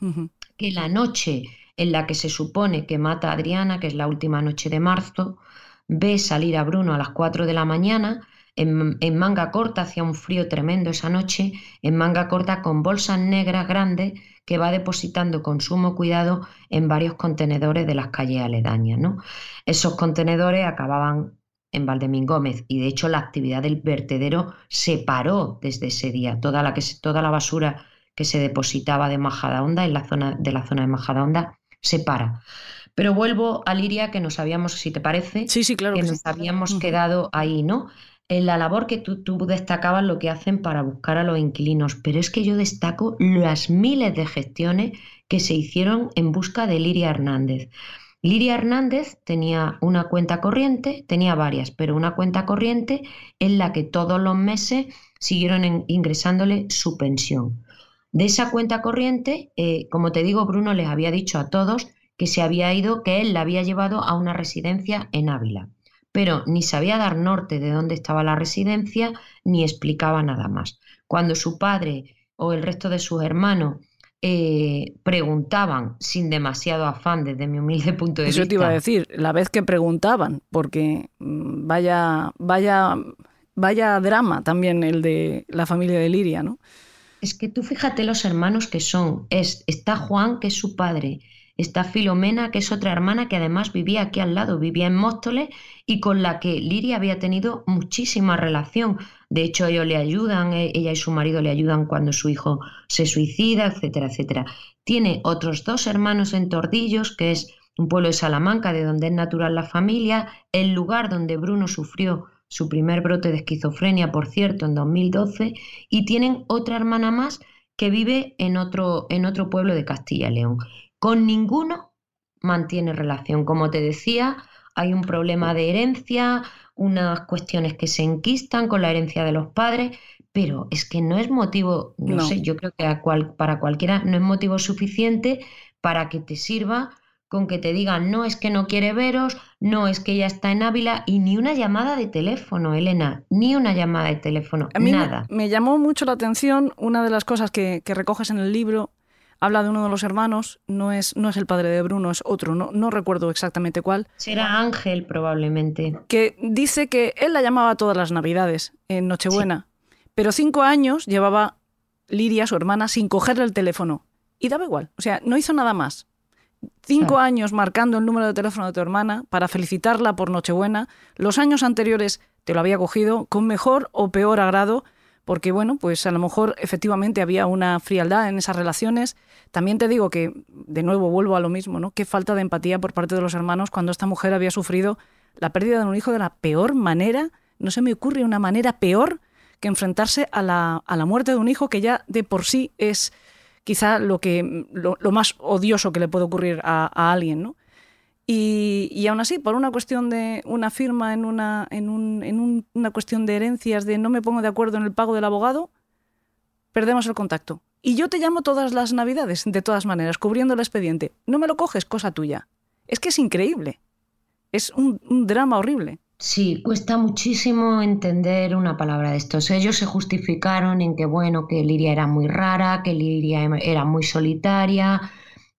que la noche en la que se supone que mata a Adriana, que es la última noche de marzo, ve salir a Bruno a las 4 de la mañana en, manga corta, hacía un frío tremendo esa noche, en manga corta con bolsas negras grandes que va depositando con sumo cuidado en varios contenedores de las calles aledañas. ¿no? Esos contenedores acababan en Valdemín Gómez y de hecho la actividad del vertedero se paró desde ese día. Toda la, que toda la basura que se depositaba de Majadahonda, en la zona de la zona de Majadahonda, se para. Pero vuelvo a Liria, que nos habíamos, si te parece, sí, sí, claro que, nos habíamos quedado ahí, ¿no? En la labor que tú, destacabas lo que hacen para buscar a los inquilinos, pero es que yo destaco las miles de gestiones que se hicieron en busca de Liria Hernández. Liria Hernández tenía una cuenta corriente, tenía varias, pero una cuenta corriente en la que todos los meses siguieron ingresándole su pensión. De esa cuenta corriente, eh, como te digo, Bruno les había dicho a todos que se había ido, que él la había llevado a una residencia en Ávila pero ni sabía dar norte de dónde estaba la residencia ni explicaba nada más. Cuando su padre o el resto de sus hermanos eh, preguntaban sin demasiado afán desde mi humilde punto de vista. Eso te iba a decir, la vez que preguntaban, porque mm, vaya, vaya, vaya drama también el de la familia de Liria, ¿no? Es que tú fíjate los hermanos que son. Es, está Juan, que es su padre, Está Filomena, que es otra hermana que además vivía aquí al lado, vivía en Móstoles y con la que Liria había tenido muchísima relación. De hecho, ellos le ayudan, e, ella y su marido le ayudan cuando su hijo se suicida, etcétera, etcétera. Tiene otros dos hermanos en Tordillos, que es un pueblo de Salamanca, de donde es natural la familia, el lugar donde Bruno sufrió su primer brote de esquizofrenia, por cierto, en 2012, y tienen otra hermana más que vive en otro, en otro pueblo de Castilla y León. Con ninguno mantiene relación. Como te decía, hay un problema de herencia, unas cuestiones que se enquistan con la herencia de los padres, pero es que no es motivo, no, sé, yo creo que para cualquiera no es motivo suficiente para que te sirva con que te digan, no es que no quiere veros, no es que ya está en Ávila y ni una llamada de teléfono, Elena, ni una llamada de teléfono, A mí nada. Me, llamó mucho la atención una de las cosas que, que recoges en el libro habla de uno de los hermanos, no es, no es el padre de Bruno, es otro, no, no recuerdo exactamente cuál. Será Ángel probablemente. Que dice que él la llamaba todas las navidades, en Nochebuena, pero cinco años llevaba Liria, su hermana, sin cogerle el teléfono. Y daba igual, o sea, no hizo nada más. Cinco años marcando el número de teléfono de tu hermana para felicitarla por Nochebuena. Los años anteriores te lo había cogido con mejor o peor agrado, porque bueno, pues a lo mejor efectivamente había una frialdad en esas relaciones. También te digo que, de nuevo, vuelvo a lo mismo, ¿no? Qué falta de empatía por parte de los hermanos cuando esta mujer había sufrido la pérdida de un hijo de la peor manera. No se me ocurre una manera peor que enfrentarse a la, a la muerte de un hijo que ya de por sí es quizá lo, que, lo, más odioso que le puede ocurrir a, a alguien, ¿no? Y, aún así, por una cuestión de una firma en, una, en, un, en una cuestión de herencias, de no me pongo de acuerdo en el pago del abogado, perdemos el contacto. Y yo te llamo todas las navidades, de todas maneras, cubriendo el expediente. No me lo coges, cosa tuya. Es que es increíble. Es un, un drama horrible. Sí, cuesta muchísimo entender una palabra de estos. Ellos se justificaron en que, bueno, que Liria era muy rara, que Liria era muy solitaria,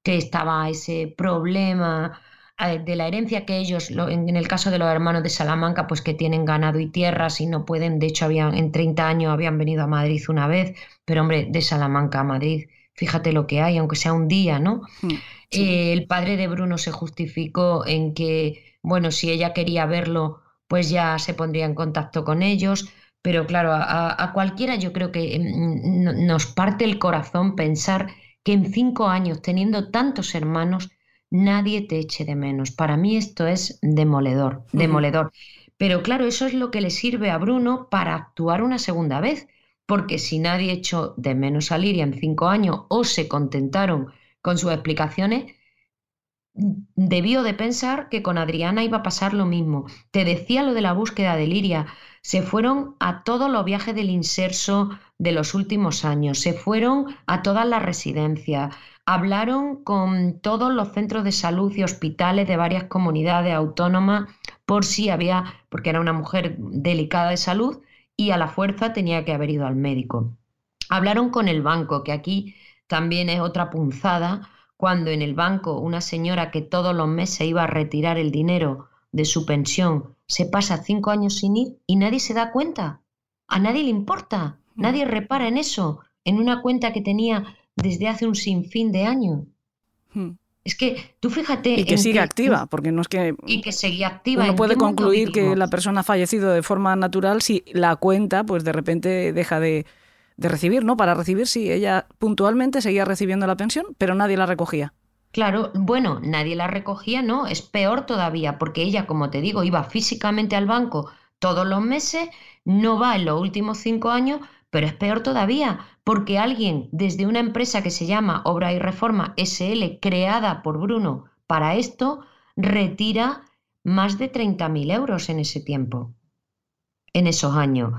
que estaba ese problema de la herencia que ellos, en el caso de los hermanos de Salamanca, pues que tienen ganado y tierras y no pueden, de hecho habían, en 30 años habían venido a Madrid una vez, pero hombre, de Salamanca a Madrid, fíjate lo que hay, aunque sea un día, ¿no? Mm, Eh, el padre de Bruno se justificó en que, bueno, si ella quería verlo, pues ya se pondría en contacto con ellos. Pero claro, a, a cualquiera yo creo que mm, no- nos parte el corazón pensar que en cinco años, teniendo tantos hermanos, nadie te eche de menos. Para mí esto es demoledor, demoledor. Pero claro, eso es lo que le sirve a Bruno para actuar una segunda vez, porque si nadie echó de menos a Liria en cinco años o se contentaron con sus explicaciones, debió de pensar que con Adriana iba a pasar lo mismo. Te decía lo de la búsqueda de Liria. Se fueron a todos los viajes del inserso de los últimos años, se fueron a todas las residencias, hablaron con todos los centros de salud y hospitales de varias comunidades autónomas por si había, porque era una mujer delicada de salud y a la fuerza tenía que haber ido al médico. Hablaron con el banco, que aquí también es otra punzada, cuando en el banco una señora que todos los meses iba a retirar el dinero de su pensión se pasa cinco años sin ir y nadie se da cuenta. A nadie le importa, nadie repara en eso, en una cuenta que tenía desde hace un sinfín de años. mm. Es que tú fíjate. Y que sigue activa, porque no es que Y que seguía activa. uno ¿En puede concluir que la persona ha fallecido de forma natural si la cuenta, pues de repente deja de, de recibir, ¿no? Para recibir, sí, ella puntualmente seguía recibiendo la pensión, pero nadie la recogía. Claro, bueno, nadie la recogía, no, es peor todavía, porque ella, como te digo, iba físicamente al banco todos los meses, no va en los últimos cinco años, pero es peor todavía, porque alguien desde una empresa que se llama Obra y Reforma SL, creada por Bruno para esto, retira más de 30.000 euros en ese tiempo, en esos años,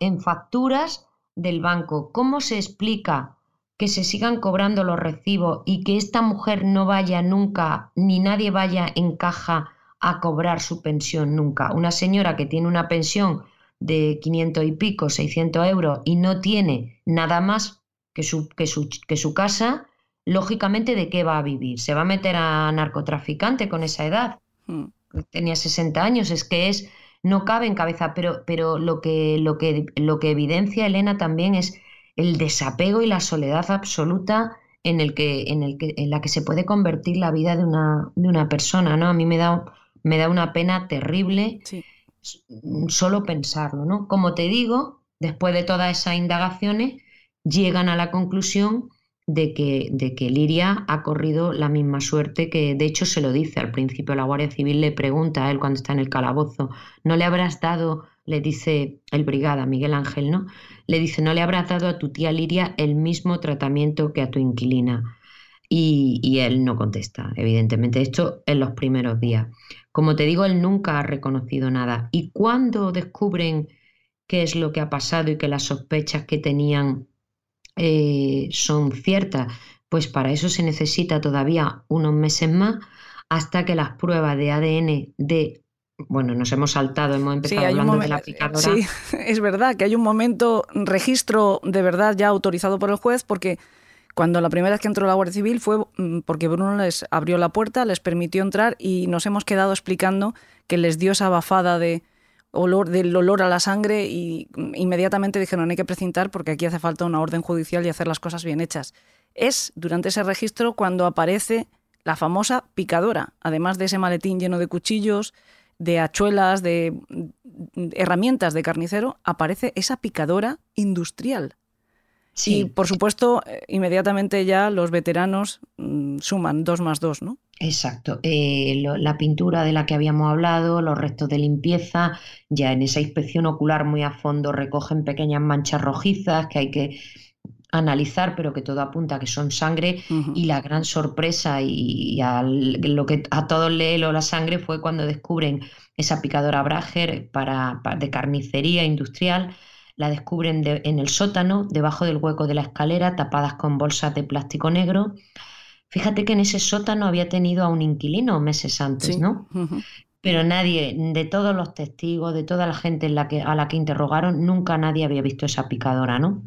en facturas del banco. ¿Cómo se explica? que se sigan cobrando los recibos y que esta mujer no vaya nunca, ni nadie vaya en caja a cobrar su pensión nunca. Una señora que tiene una pensión de 500 y pico, 600 euros y no tiene nada más que su, que su, que su casa, lógicamente, ¿de qué va a vivir? ¿Se va a meter a narcotraficante con esa edad? Mm. tenía 60 años, es que es, no cabe en cabeza, pero, pero lo, que, lo, que, lo que evidencia Elena también es el desapego y la soledad absoluta en, el que, en, el que, en la que se puede convertir la vida de una, de una persona, ¿no? A mí me da, me da una pena terrible Sí. Solo pensarlo, ¿no? Como te digo, después de todas esas indagaciones, llegan a la conclusión de que, de que Liria ha corrido la misma suerte que, de hecho, se lo dice al principio, la Guardia Civil le pregunta a él cuando está en el calabozo, ¿no le habrás dado, le dice el brigada, Miguel Ángel, ¿no? Le dice, ¿no le habrás dado a tu tía Liria el mismo tratamiento que a tu inquilina? Y, y él no contesta, evidentemente, esto en los primeros días. Como te digo, él nunca ha reconocido nada. Y cuando descubren qué es lo que ha pasado y que las sospechas que tenían eh, son ciertas, pues para eso se necesita todavía unos meses más hasta que las pruebas de ADN de, bueno, nos hemos saltado, hemos empezado hablando de la picadora. Sí, (laughs) es verdad que hay un momento, registro de verdad ya autorizado por el juez, porque cuando la primera vez que entró la Guardia Civil fue mm, porque Bruno les abrió la puerta, les permitió entrar y nos hemos quedado explicando que les dio esa bafada de olor, del olor a la sangre y mm, inmediatamente dijeron hay que precintar porque aquí hace falta una orden judicial y hacer las cosas bien hechas. Es durante ese registro cuando aparece la famosa picadora, además de ese maletín lleno de cuchillos, de hachuelas, de mm, herramientas de carnicero, aparece esa picadora industrial. Sí, Y por supuesto, eh, inmediatamente ya los veteranos mm, suman dos más dos, ¿no? Exacto. Eh, lo- la pintura de la que habíamos hablado, los restos de limpieza, ya en esa inspección ocular muy a fondo recogen pequeñas manchas rojizas que hay que analizar, pero que todo apunta a que son sangre. Y la gran sorpresa y, al- lo que a todos le heló la sangre fue cuando descubren esa picadora Brager para, pa- de carnicería industrial. La descubren de- en el sótano, debajo del hueco de la escalera, tapadas con bolsas de plástico negro. Fíjate que en ese sótano había tenido a un inquilino meses antes, Sí. ¿no? Pero nadie, de todos los testigos, de toda la gente en la que, a la que interrogaron, nunca nadie había visto esa picadora, ¿no?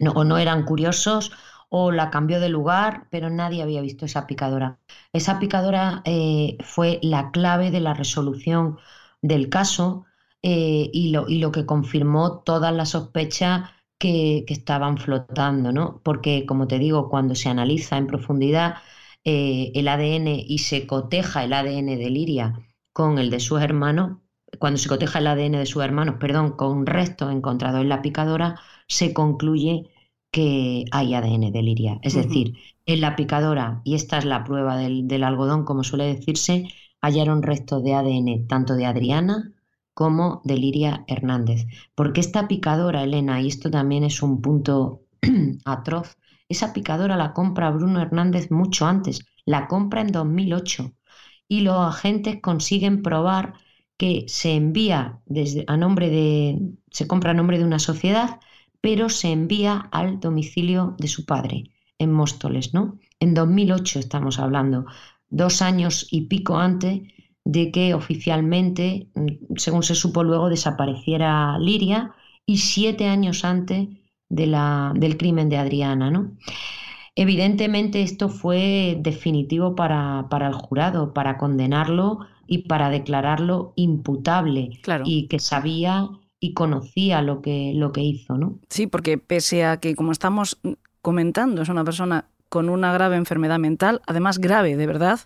No, o no eran curiosos o la cambió de lugar, pero nadie había visto esa picadora. Esa picadora eh, fue la clave de la resolución del caso eh, y, lo, y lo que confirmó todas las sospechas que, estaban flotando, ¿no? Porque, como te digo, cuando se analiza en profundidad eh, el ADN y se coteja el ADN de Liria con el de sus hermanos, cuando se coteja el ADN de sus hermanos, perdón, con restos encontrados en la picadora, se concluye que hay ADN de Liria. Es decir, en la picadora, y esta es la prueba del, del algodón, como suele decirse, hallaron restos de ADN tanto de Adriana como de Liria Hernández. Porque esta picadora, Elena, y esto también es un punto (clears throat) atroz, esa picadora la compra Bruno Hernández mucho antes, la compra en 2008 y los agentes consiguen probar que se envía desde, a nombre de, se compra a nombre de una sociedad, pero se envía al domicilio de su padre en Móstoles, ¿no? En 2008 estamos hablando, dos años y pico antes de que oficialmente, mm, según se supo luego, desapareciera Liria y siete años antes de la, del crimen de Adriana. ¿no? Evidentemente esto fue definitivo para, para, el jurado, para condenarlo y para declararlo imputable y que sabía y conocía lo que, lo que hizo. ¿no? Sí, porque pese a que, como estamos comentando, es una persona con una grave enfermedad mental, además grave, de verdad,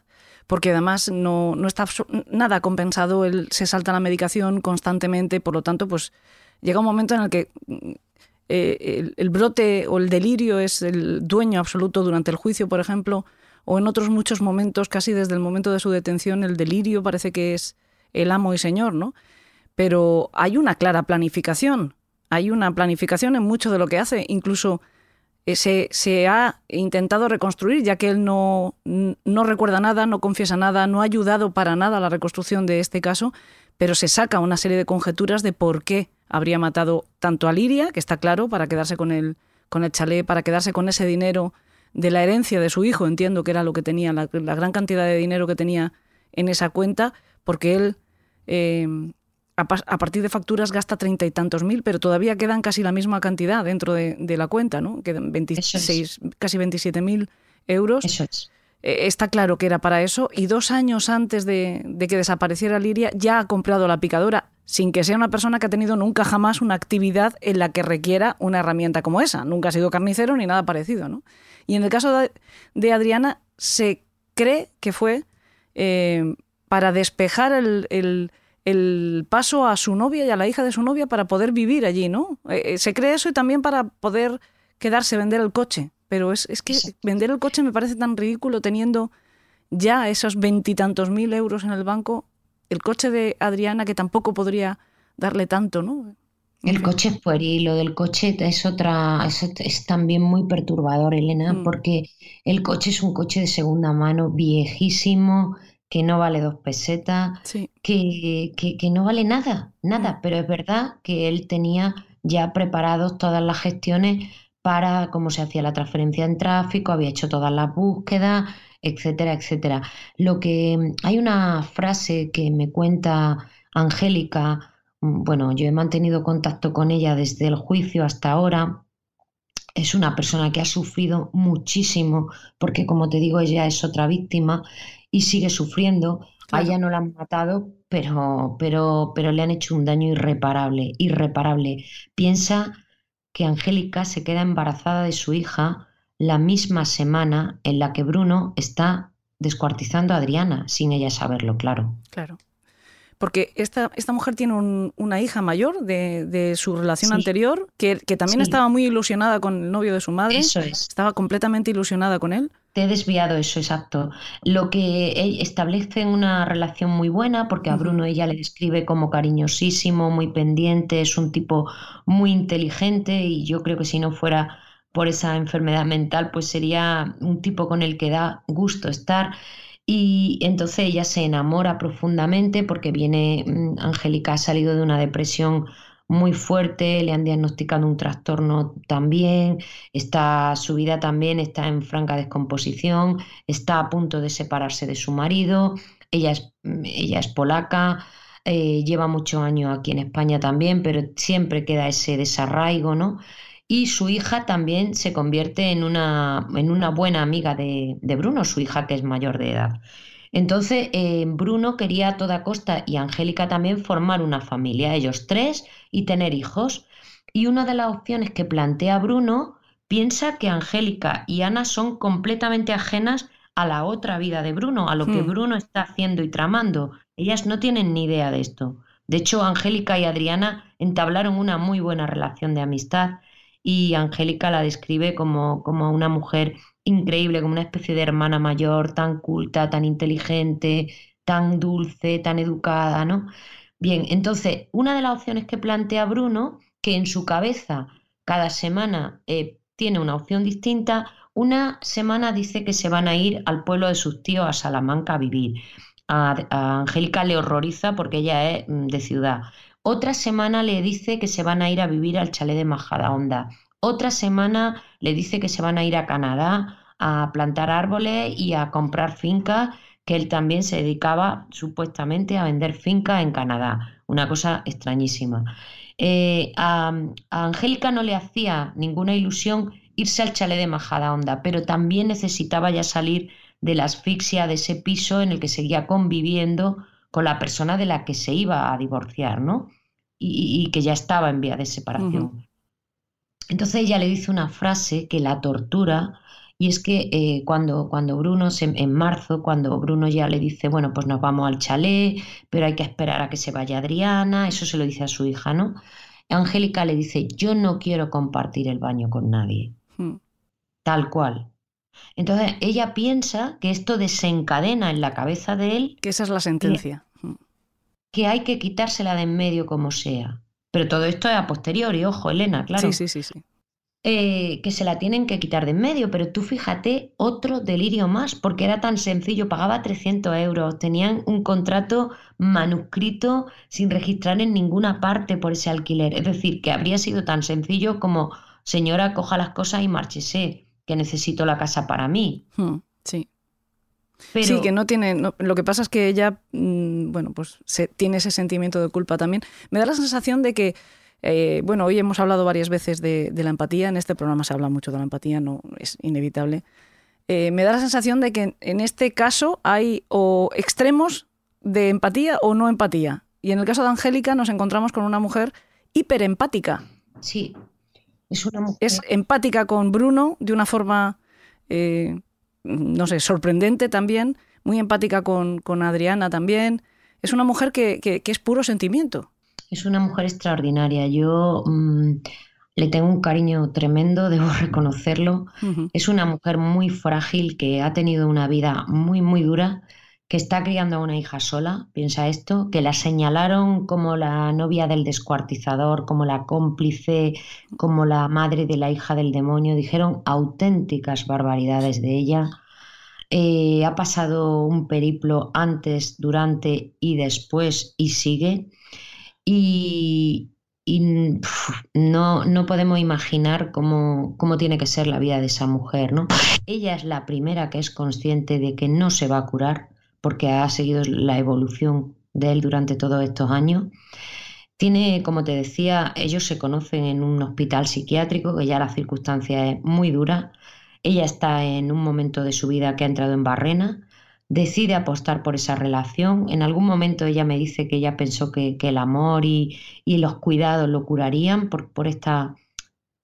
porque además no, está nada compensado, él se salta la medicación constantemente, por lo tanto, pues llega un momento en el que eh, el, brote o el delirio es el dueño absoluto durante el juicio, por ejemplo, o en otros muchos momentos, casi desde el momento de su detención, el delirio parece que es el amo y señor, ¿no? Pero hay una clara planificación, hay una planificación en mucho de lo que hace, incluso eh, se, ha intentado reconstruir, ya que él no, no recuerda nada, no confiesa nada, no ha ayudado para nada a la reconstrucción de este caso, pero se saca una serie de conjeturas de por qué habría matado tanto a Liria, que está claro, para quedarse con el, con el chalet, para quedarse con ese dinero de la herencia de su hijo, entiendo que era lo que tenía, la, gran cantidad de dinero que tenía en esa cuenta, porque él eh, a, partir de facturas gasta treinta y tantos mil, pero todavía quedan casi la misma cantidad dentro de, la cuenta, ¿no? Quedan 26, casi 27 mil euros. Eso es. Eh, está claro que era para eso y dos años antes de, que desapareciera Liria ya ha comprado la picadora sin que sea una persona que ha tenido nunca jamás una actividad en la que requiera una herramienta como esa. Nunca ha sido carnicero ni nada parecido, ¿no? Y en el caso de, Adriana se cree que fue eh, para despejar el el paso a su novia y a la hija de su novia para poder vivir allí, ¿no? Eh, eh, se cree eso y también para poder quedarse, vender el coche. Pero es, es que vender el coche me parece tan ridículo teniendo ya esos veintitantos mil euros en el banco, el coche de Adriana que tampoco podría darle tanto, ¿no? El coche es pueril, lo del coche es otra, es, también muy perturbador, Elena, mm. porque el coche es un coche de segunda mano, viejísimo, que no vale dos pesetas, que, que, no vale nada, nada, mm. pero es verdad que él tenía ya preparados todas las gestiones para cómo se hacía la transferencia en tráfico, había hecho todas las búsquedas, etcétera, etcétera. Lo que hay una frase que me cuenta Angélica, mm, bueno, yo he mantenido contacto con ella desde el juicio hasta ahora. Es una persona que ha sufrido muchísimo, porque como te digo, ella es otra víctima y sigue sufriendo. A ella no la han matado, pero, pero, pero le han hecho un daño irreparable, irreparable. Piensa que Angélica se queda embarazada de su hija la misma semana en la que Bruno está descuartizando a Adriana, sin ella saberlo, claro. Claro. Porque esta, esta mujer tiene una hija mayor de, su relación anterior, que, también estaba muy ilusionada con el novio de su madre. Eso es. Estaba completamente ilusionada con él. Te he desviado eso, exacto. Lo que establece una relación muy buena, porque a Bruno ella le describe como cariñosísimo, muy pendiente, es un tipo muy inteligente y yo creo que si no fuera por esa enfermedad mental, pues sería un tipo con el que da gusto estar. Y entonces ella se enamora profundamente porque viene, mm, Angélica ha salido de una depresión muy fuerte, le han diagnosticado un trastorno también, está, su vida también está en franca descomposición, está a punto de separarse de su marido, ella es, ella es polaca, eh, lleva muchos años aquí en España también, pero siempre queda ese desarraigo, ¿no? Y su hija también se convierte en una, en una buena amiga de, Bruno, su hija que es mayor de edad. Entonces, eh, Bruno quería a toda costa y Angélica también formar una familia, ellos tres, y tener hijos. Y una de las opciones que plantea Bruno piensa que Angélica y Ana son completamente ajenas a la otra vida de Bruno, a lo que Hmm. Bruno está haciendo y tramando. Ellas no tienen ni idea de esto. De hecho, Angélica y Adriana entablaron una muy buena relación de amistad y Angélica la describe como, como una mujer increíble, como una especie de hermana mayor, tan culta, tan inteligente, tan dulce, tan educada, ¿no? Bien, entonces, una de las opciones que plantea Bruno, que en su cabeza cada semana eh, tiene una opción distinta, una semana dice que se van a ir al pueblo de sus tíos, a Salamanca, a vivir. A, a Angélica le horroriza porque ella es mm, de ciudad. Otra semana le dice que se van a ir a vivir al chalet de Majadahonda. Otra semana le dice que se van a ir a Canadá a plantar árboles y a comprar fincas, que él también se dedicaba supuestamente a vender fincas en Canadá. Una cosa extrañísima. Eh, a, a Angélica no le hacía ninguna ilusión irse al chalet de Majadahonda, pero también necesitaba ya salir de la asfixia de ese piso en el que seguía conviviendo con la persona de la que se iba a divorciar, ¿no? Y, y que ya estaba en vía de separación. Entonces ella le dice una frase que la tortura y es que eh, cuando, cuando Bruno, se, en marzo, cuando Bruno ya le dice, bueno, pues nos vamos al chalet, pero hay que esperar a que se vaya Adriana, eso se lo dice a su hija, ¿no? Angélica le dice, yo no quiero compartir el baño con nadie, Hmm. tal cual. Entonces ella piensa que esto desencadena en la cabeza de él Que esa es la sentencia. Que hay que quitársela de en medio como sea. Pero todo esto es a posteriori, ojo, Elena, claro. Sí, sí, sí, sí. eh, que se la tienen que quitar de en medio, pero tú fíjate, otro delirio más, porque era tan sencillo, pagaba 300 euros, tenían un contrato manuscrito sin registrar en ninguna parte por ese alquiler, es decir, que habría sido tan sencillo como, señora, coja las cosas y márchese, que necesito la casa para mí. Hmm. Sí. Pero, Sí, que no tiene. no- lo que pasa es que ella, mm, bueno, pues se, tiene ese sentimiento de culpa también. Me da la sensación de que, eh, bueno, hoy hemos hablado varias veces de, de la empatía. En este programa se habla mucho de la empatía, no es inevitable. Eh, me da la sensación de que en, en este caso hay o extremos de empatía o no empatía. Y en el caso de Angélica nos encontramos con una mujer hiperempática. sí, es una mujer... Es empática con Bruno de una forma, eh, no sé, sorprendente también, muy empática con, con Adriana también. Es una mujer que, que- que es puro sentimiento. Es una mujer extraordinaria. Yo mm, le tengo un cariño tremendo, (laughs) debo reconocerlo. Es una mujer muy frágil que ha tenido una vida muy, muy dura, que está criando a una hija sola, piensa esto, que la señalaron como la novia del descuartizador, como la cómplice, como la madre de la hija del demonio. Dijeron auténticas barbaridades de ella. Eh, ha pasado un periplo antes, durante y después y sigue. Y, no, no podemos imaginar cómo, cómo tiene que ser la vida de esa mujer, ¿no? Ella es la primera que es consciente de que no se va a curar porque ha seguido la evolución de él durante todos estos años. Tiene, como te decía, ellos se conocen en un hospital psiquiátrico, que ya la circunstancia es muy dura. Ella está en un momento de su vida que ha entrado en barrena, decide apostar por esa relación. En algún momento ella me dice que ella pensó que, el amor y, y los cuidados lo curarían por, por esta,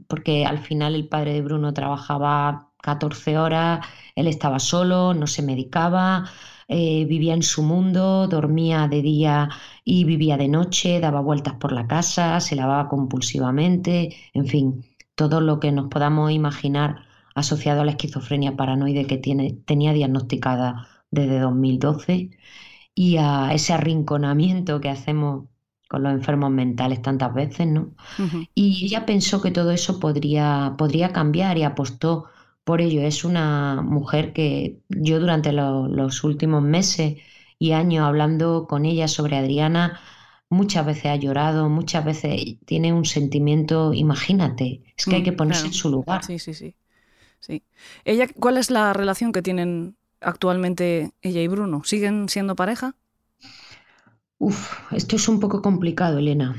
porque al final el padre de Bruno trabajaba 14 horas, él estaba solo, no se medicaba, eh, vivía en su mundo, dormía de día y vivía de noche, daba vueltas por la casa, se lavaba compulsivamente, en fin, todo lo que nos podamos imaginar asociado a la esquizofrenia paranoide que tiene, tenía diagnosticada desde 2012 y a ese arrinconamiento que hacemos con los enfermos mentales tantas veces, ¿no? Y ella pensó que todo eso podría, podría cambiar y apostó por ello. Es una mujer que yo durante lo- los últimos meses y años hablando con ella sobre Adriana, muchas veces ha llorado, muchas veces tiene un sentimiento, imagínate, es que hay Mm, que ponerse claro. en su lugar. Sí, sí, sí. sí. Ella, ¿Cuál es la relación que tienen actualmente ella y Bruno? ¿Siguen siendo pareja? Uf, esto es un poco complicado, Elena.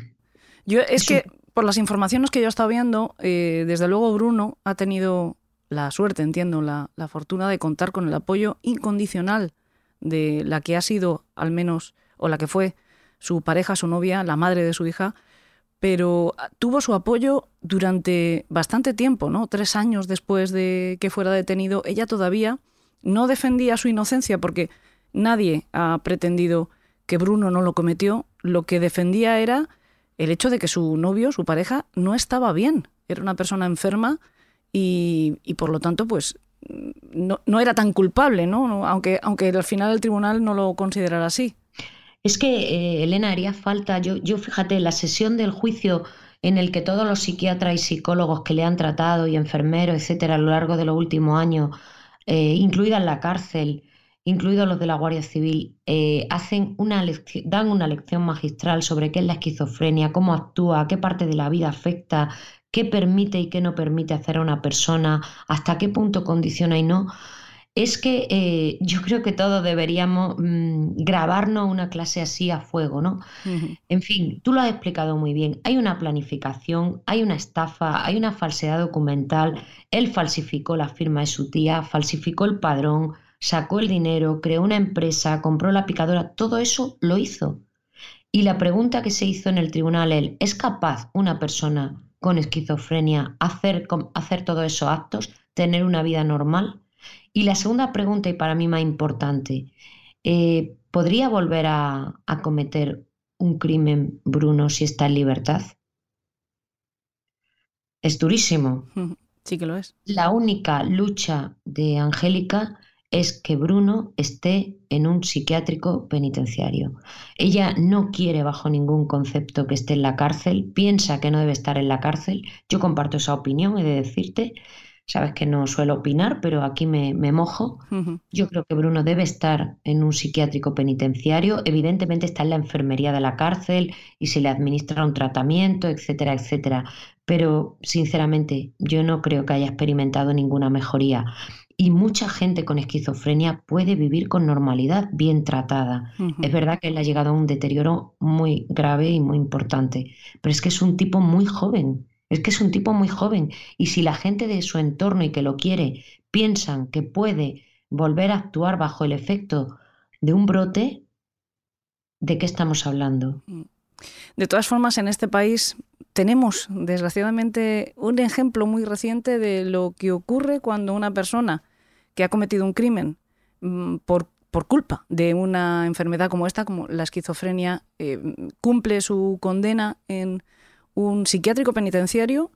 Yo, es Es que por las informaciones que yo he estado viendo, eh, desde luego Bruno ha tenido la suerte, entiendo, la, la fortuna de contar con el apoyo incondicional de la que ha sido, al menos, o la que fue su pareja, su novia, la madre de su hija, pero tuvo su apoyo durante bastante tiempo, ¿no? Tres años después de que fuera detenido, ella todavía no defendía su inocencia porque nadie ha pretendido que Bruno no lo cometió. Lo que defendía era el hecho de que su novio, su pareja, no estaba bien. Era una persona enferma y, por lo tanto, pues no, no, era tan culpable, ¿no? Aunque, aunque al final el tribunal no lo considerara así. Es que, eh, Elena, haría falta, yo, yo fíjate, la sesión del juicio en el que todos los psiquiatras y psicólogos que le han tratado y enfermeros, etcétera, a lo largo de los últimos años, eh, incluida en la cárcel, incluidos los de la Guardia Civil, eh, hacen una dan una lección magistral sobre qué es la esquizofrenia, cómo actúa, qué parte de la vida afecta, qué permite y qué no permite hacer a una persona, hasta qué punto condiciona y no es que eh, yo creo que todos deberíamos mm, grabarnos una clase así a fuego, ¿no? En fin, tú lo has explicado muy bien. Hay una planificación, hay una estafa, hay una falsedad documental. Él falsificó la firma de su tía, falsificó el padrón, sacó el dinero, creó una empresa, compró la picadora, todo eso lo hizo. Y la pregunta que se hizo en el tribunal, él, ¿es capaz una persona con esquizofrenia hacer, hacer todos esos actos, tener una vida normal? Y la segunda pregunta, y para mí más importante, eh, ¿podría volver a, a cometer un crimen, Bruno, si está en libertad? Es durísimo. (laughs) Sí que lo es. La única lucha de Angélica es que Bruno esté en un psiquiátrico penitenciario. Ella no quiere bajo ningún concepto que esté en la cárcel, piensa que no debe estar en la cárcel. Yo comparto esa opinión, he de decirte, Sabes que no suelo opinar, pero aquí me, mojo. Yo creo que Bruno debe estar en un psiquiátrico penitenciario. Evidentemente está en la enfermería de la cárcel y se le administra un tratamiento, etcétera, etcétera. Pero sinceramente yo no creo que haya experimentado ninguna mejoría. Y mucha gente con esquizofrenia puede vivir con normalidad, bien tratada. Es verdad que él ha llegado a un deterioro muy grave y muy importante, pero es que es un tipo muy joven es que es un tipo muy joven y si la gente de su entorno y que lo quiere piensan que puede volver a actuar bajo el efecto de un brote, ¿de qué estamos hablando? Mm. De todas formas, en este país tenemos, desgraciadamente, un ejemplo muy reciente de lo que ocurre cuando una persona que ha cometido un crimen mm, por, por culpa de una enfermedad como esta, como la esquizofrenia, eh, cumple su condena en un psiquiátrico penitenciario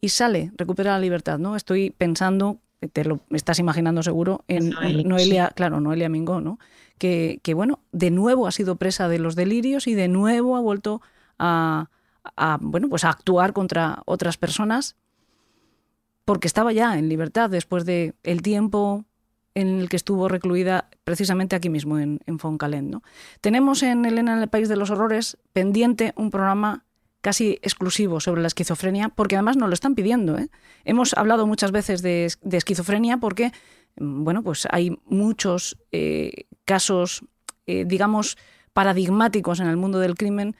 y sale, recupera la libertad, ¿no? Estoy pensando, te lo estás imaginando seguro, en Noelia, claro, Noelia Mingó, ¿no? Que, bueno, de nuevo ha sido presa de los delirios y de nuevo ha vuelto a, bueno, pues a actuar contra otras personas porque estaba ya en libertad después de el tiempo en el que estuvo recluida precisamente aquí mismo en, en Foncalén. Tenemos en Elena en el País de los Horrores pendiente un programa casi exclusivo sobre la esquizofrenia, porque además nos lo están pidiendo. ¿eh? Hemos hablado muchas veces de, esquizofrenia porque, mm, bueno, pues hay muchos eh, casos, eh, digamos, paradigmáticos en el mundo del crimen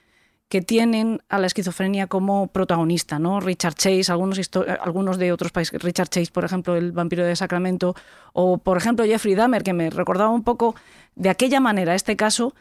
que tienen a la esquizofrenia como protagonista, ¿no? Richard Chase, algunos, algunos de otros países, Richard Chase, por ejemplo, el vampiro de Sacramento, o por ejemplo Jeffrey Dahmer, que me recordaba un poco de aquella manera este caso,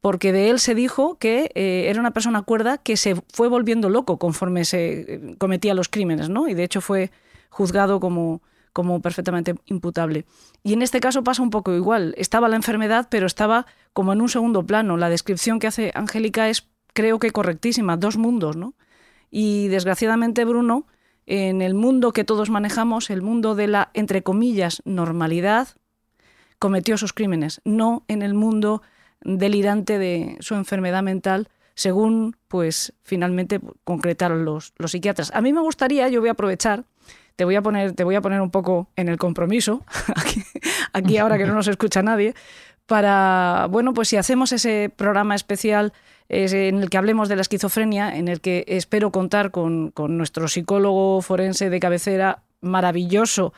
porque de él se dijo que eh, era una persona cuerda que se fue volviendo loco conforme se eh, cometía los crímenes, ¿no? Y de hecho fue juzgado como, como perfectamente imputable. Y en este caso pasa un poco igual. Estaba la enfermedad, pero estaba como en un segundo plano. La descripción que hace Angélica es, creo que correctísima, dos mundos, ¿no? Y desgraciadamente Bruno, en el mundo que todos manejamos, el mundo de la, entre comillas, normalidad, cometió sus crímenes, no en el mundo delirante de su enfermedad mental, según pues finalmente concretaron los, los psiquiatras. A mí me gustaría, yo voy a aprovechar, te voy a poner, te voy a poner un poco en el compromiso, (laughs) aquí, ahora que no nos escucha nadie, para, bueno, pues si hacemos ese programa especial en el que hablemos de la esquizofrenia, en el que espero contar con, con nuestro psicólogo forense de cabecera maravilloso,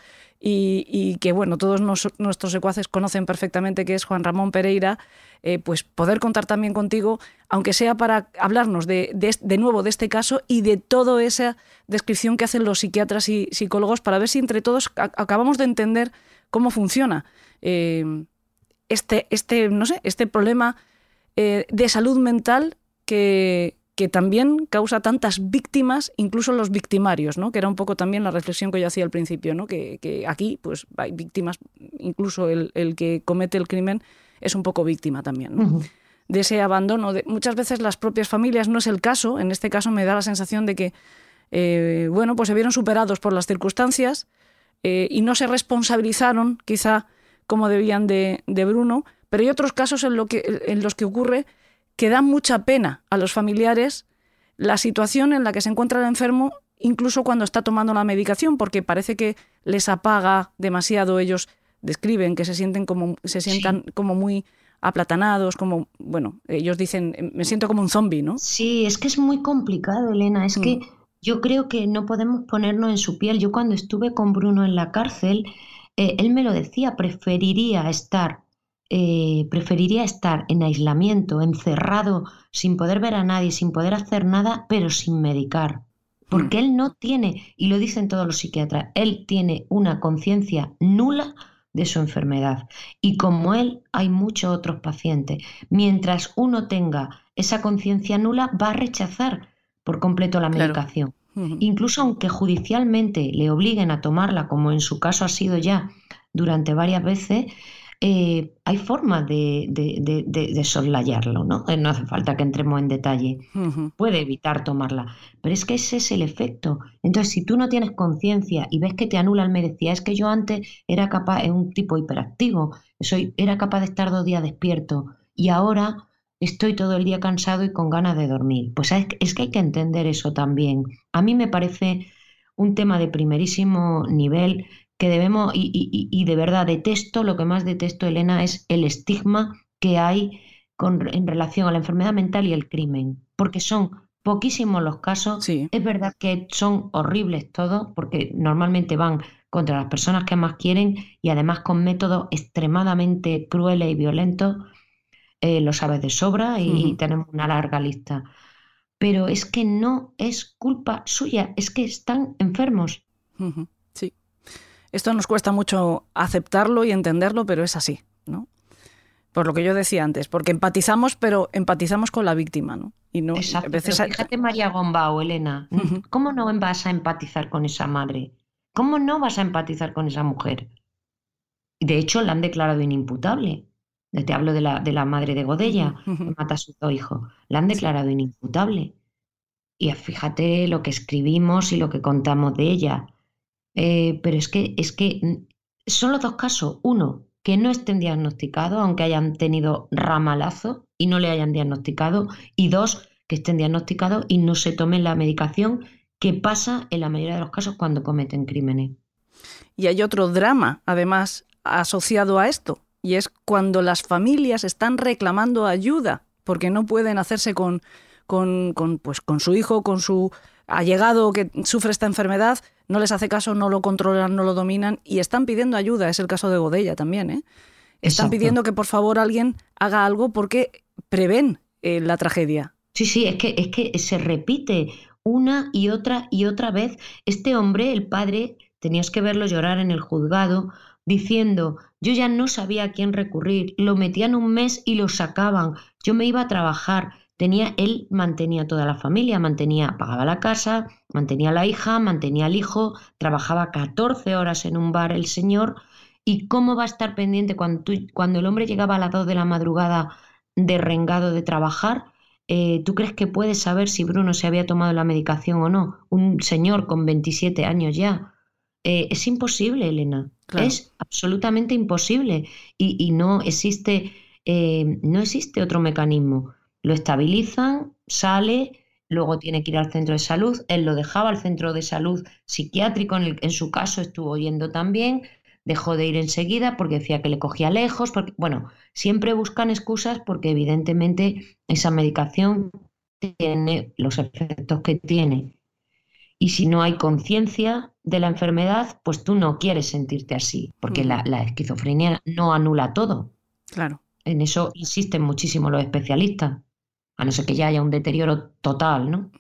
y, que bueno, todos nuestros secuaces conocen perfectamente que es Juan Ramón Pereira, eh, pues poder contar también contigo, aunque sea para hablarnos de, de, nuevo de este caso y de toda esa descripción que hacen los psiquiatras y psicólogos para ver si entre todos acabamos de entender cómo funciona eh, este, este, no sé, este problema eh, de salud mental que, que también causa tantas víctimas, incluso los victimarios, ¿no? que era un poco también la reflexión que yo hacía al principio, ¿no? que, aquí pues, hay víctimas, incluso el, que comete el crimen es un poco víctima también. De ese abandono. De, muchas veces las propias familias, no es el caso, en este caso me da la sensación de que eh, bueno, pues se vieron superados por las circunstancias eh, y no se responsabilizaron quizá como debían de, de Bruno, pero hay otros casos en, lo que, en los que ocurre que da mucha pena a los familiares la situación en la que se encuentra el enfermo, incluso cuando está tomando la medicación, porque parece que les apaga demasiado. Ellos describen que se sienten como se sientan como muy aplatanados, como bueno, ellos dicen me siento como un zombie, ¿no? Sí, es que es muy complicado, Elena. Es que mm. yo creo que no podemos ponernos en su piel. Yo cuando estuve con Bruno en la cárcel, eh, él me lo decía, preferiría estar eh, preferiría estar en aislamiento, encerrado, sin poder ver a nadie, sin poder hacer nada, pero sin medicar. Porque mm. él no tiene, y lo dicen todos los psiquiatras, él tiene una conciencia nula de su enfermedad. Y como él, hay muchos otros pacientes. Mientras uno tenga esa conciencia nula, va a rechazar por completo la medicación. Incluso aunque judicialmente le obliguen a tomarla, como en su caso ha sido ya durante varias veces, eh, hay formas de, de, soslayarlo, ¿no? Eh, no hace falta que entremos en detalle. Puede evitar tomarla. Pero es que ese es el efecto. Entonces, si tú no tienes conciencia y ves que te anula el merecía, es que yo antes era capaz, es un tipo hiperactivo, soy, era capaz de estar dos días despierto y ahora estoy todo el día cansado y con ganas de dormir. Pues es, es que hay que entender eso también. A mí me parece un tema de primerísimo nivel que debemos, y, de verdad detesto, lo que más detesto, Elena, es el estigma que hay con, en relación a la enfermedad mental y el crimen, porque son poquísimos los casos. Es verdad que son horribles todos, porque normalmente van contra las personas que más quieren y además con métodos extremadamente crueles y violentos. Eh, lo sabes de sobra y, tenemos una larga lista. Pero es que no es culpa suya, es que están enfermos. Sí. Esto nos cuesta mucho aceptarlo y entenderlo, pero es así, ¿no? Por lo que yo decía antes, porque empatizamos, pero empatizamos con la víctima, ¿no? Y no, Exacto, fíjate María Gombao, Elena, ¿cómo no vas a empatizar con esa madre? ¿Cómo no vas a empatizar con esa mujer? De hecho, la han declarado inimputable. Te hablo de la, de la madre de Godella, que mata a su hijo. La han declarado inimputable. Y fíjate lo que escribimos y lo que contamos de ella. Eh, pero es que, es que mm, son los dos casos. Uno, que no estén diagnosticados, aunque hayan tenido ramalazo y no le hayan diagnosticado. Y dos, que estén diagnosticados y no se tomen la medicación que pasa en la mayoría de los casos cuando cometen crímenes. Y hay otro drama, además, asociado a esto, y es cuando las familias están reclamando ayuda porque no pueden hacerse con, con, con, pues, con su hijo, con su allegado que sufre esta enfermedad, no les hace caso, no lo controlan, no lo dominan y están pidiendo ayuda. Es el caso de Godella también. ¿eh? Están pidiendo que por favor alguien haga algo porque prevén eh, la tragedia. Sí, sí, es que, es que se repite una y otra y otra vez. Este hombre, el padre, tenías que verlo llorar en el juzgado diciendo, yo ya no sabía a quién recurrir, lo metían un mes y lo sacaban, yo me iba a trabajar, tenía, él mantenía toda la familia, mantenía, pagaba la casa, mantenía a la hija, mantenía al hijo, trabajaba 14 horas en un bar el señor. ¿Y cómo va a estar pendiente cuando, cuando el hombre llegaba a las 2 de la madrugada derrengado de trabajar? Eh, ¿Tú crees que puedes saber si Bruno se había tomado la medicación o no? Un señor con 27 años ya. Eh, es imposible, Elena. Es absolutamente imposible. Y, no, existe, eh, no existe otro mecanismo lo estabilizan, sale, luego tiene que ir al centro de salud, él lo dejaba al centro de salud psiquiátrico, en, en su caso estuvo yendo también, dejó de ir enseguida porque decía que le cogía lejos, porque, bueno, siempre buscan excusas porque evidentemente esa medicación tiene los efectos que tiene. Y si no hay conciencia de la enfermedad, pues tú no quieres sentirte así, porque la, la, esquizofrenia no anula todo. Claro. En eso insisten muchísimo los especialistas a no ser que ya haya un deterioro total, ¿no?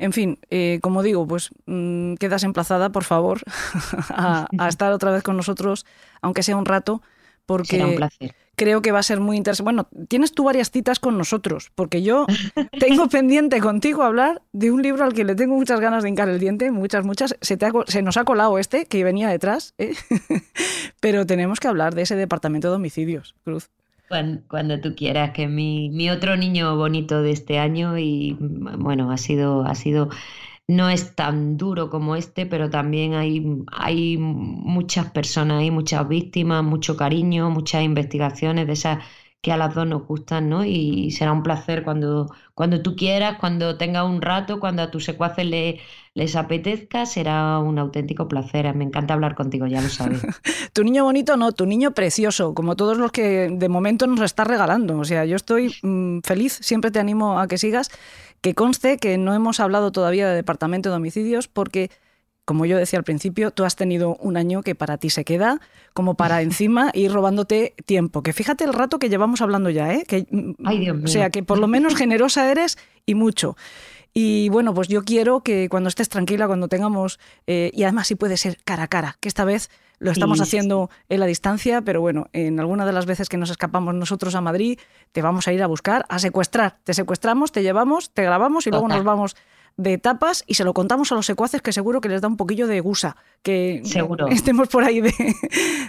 En fin, eh, como digo, pues mm, quedas emplazada, por favor, (laughs) a, (laughs) estar otra vez con nosotros, aunque sea un rato, porque Será un placer. creo que va a ser muy interesante. Bueno, tienes tú varias citas con nosotros, porque yo (laughs) tengo pendiente contigo hablar de un libro al que le tengo muchas ganas de hincar el diente, muchas, muchas. Se, te ha se nos ha colado este, que venía detrás, ¿eh? pero tenemos que hablar de ese departamento de homicidios, Cruz. Cuando, cuando tú quieras, que mi, mi otro niño bonito de este año y bueno, ha sido, ha sido, no es tan duro como este, pero también hay, hay muchas personas, hay muchas víctimas, mucho cariño, muchas investigaciones de esas que a las dos nos gustan, ¿no? Y será un placer cuando, cuando tú quieras, cuando tengas un rato, cuando a tus secuaces le- les apetezca, será un auténtico placer. Me encanta hablar contigo, ya lo sabes. (laughs) Tu niño bonito no, tu niño precioso, como todos los que de momento nos está regalando. O sea, yo estoy mm, feliz, siempre te animo a que sigas. Que conste que no hemos hablado todavía de departamento de homicidios porque, como yo decía al principio, tú has tenido un año que para ti se queda, como para (laughs) encima ir robándote tiempo. Que fíjate el rato que llevamos hablando ya, ¿eh? Que, mm, Ay, Dios mío. O sea, que por lo menos generosa eres y mucho. Y bueno, pues yo quiero que cuando estés tranquila, cuando tengamos, eh, y además si puede ser cara a cara, que esta vez lo estamos Sí, sí, haciendo en la distancia, pero bueno, en alguna de las veces que nos escapamos nosotros a Madrid, te vamos a ir a buscar, a secuestrar. Te secuestramos, te llevamos, te grabamos y luego nos vamos de tapas y se lo contamos a los secuaces que seguro que les da un poquillo de gusa, que Seguro. (laughs) estemos por ahí de,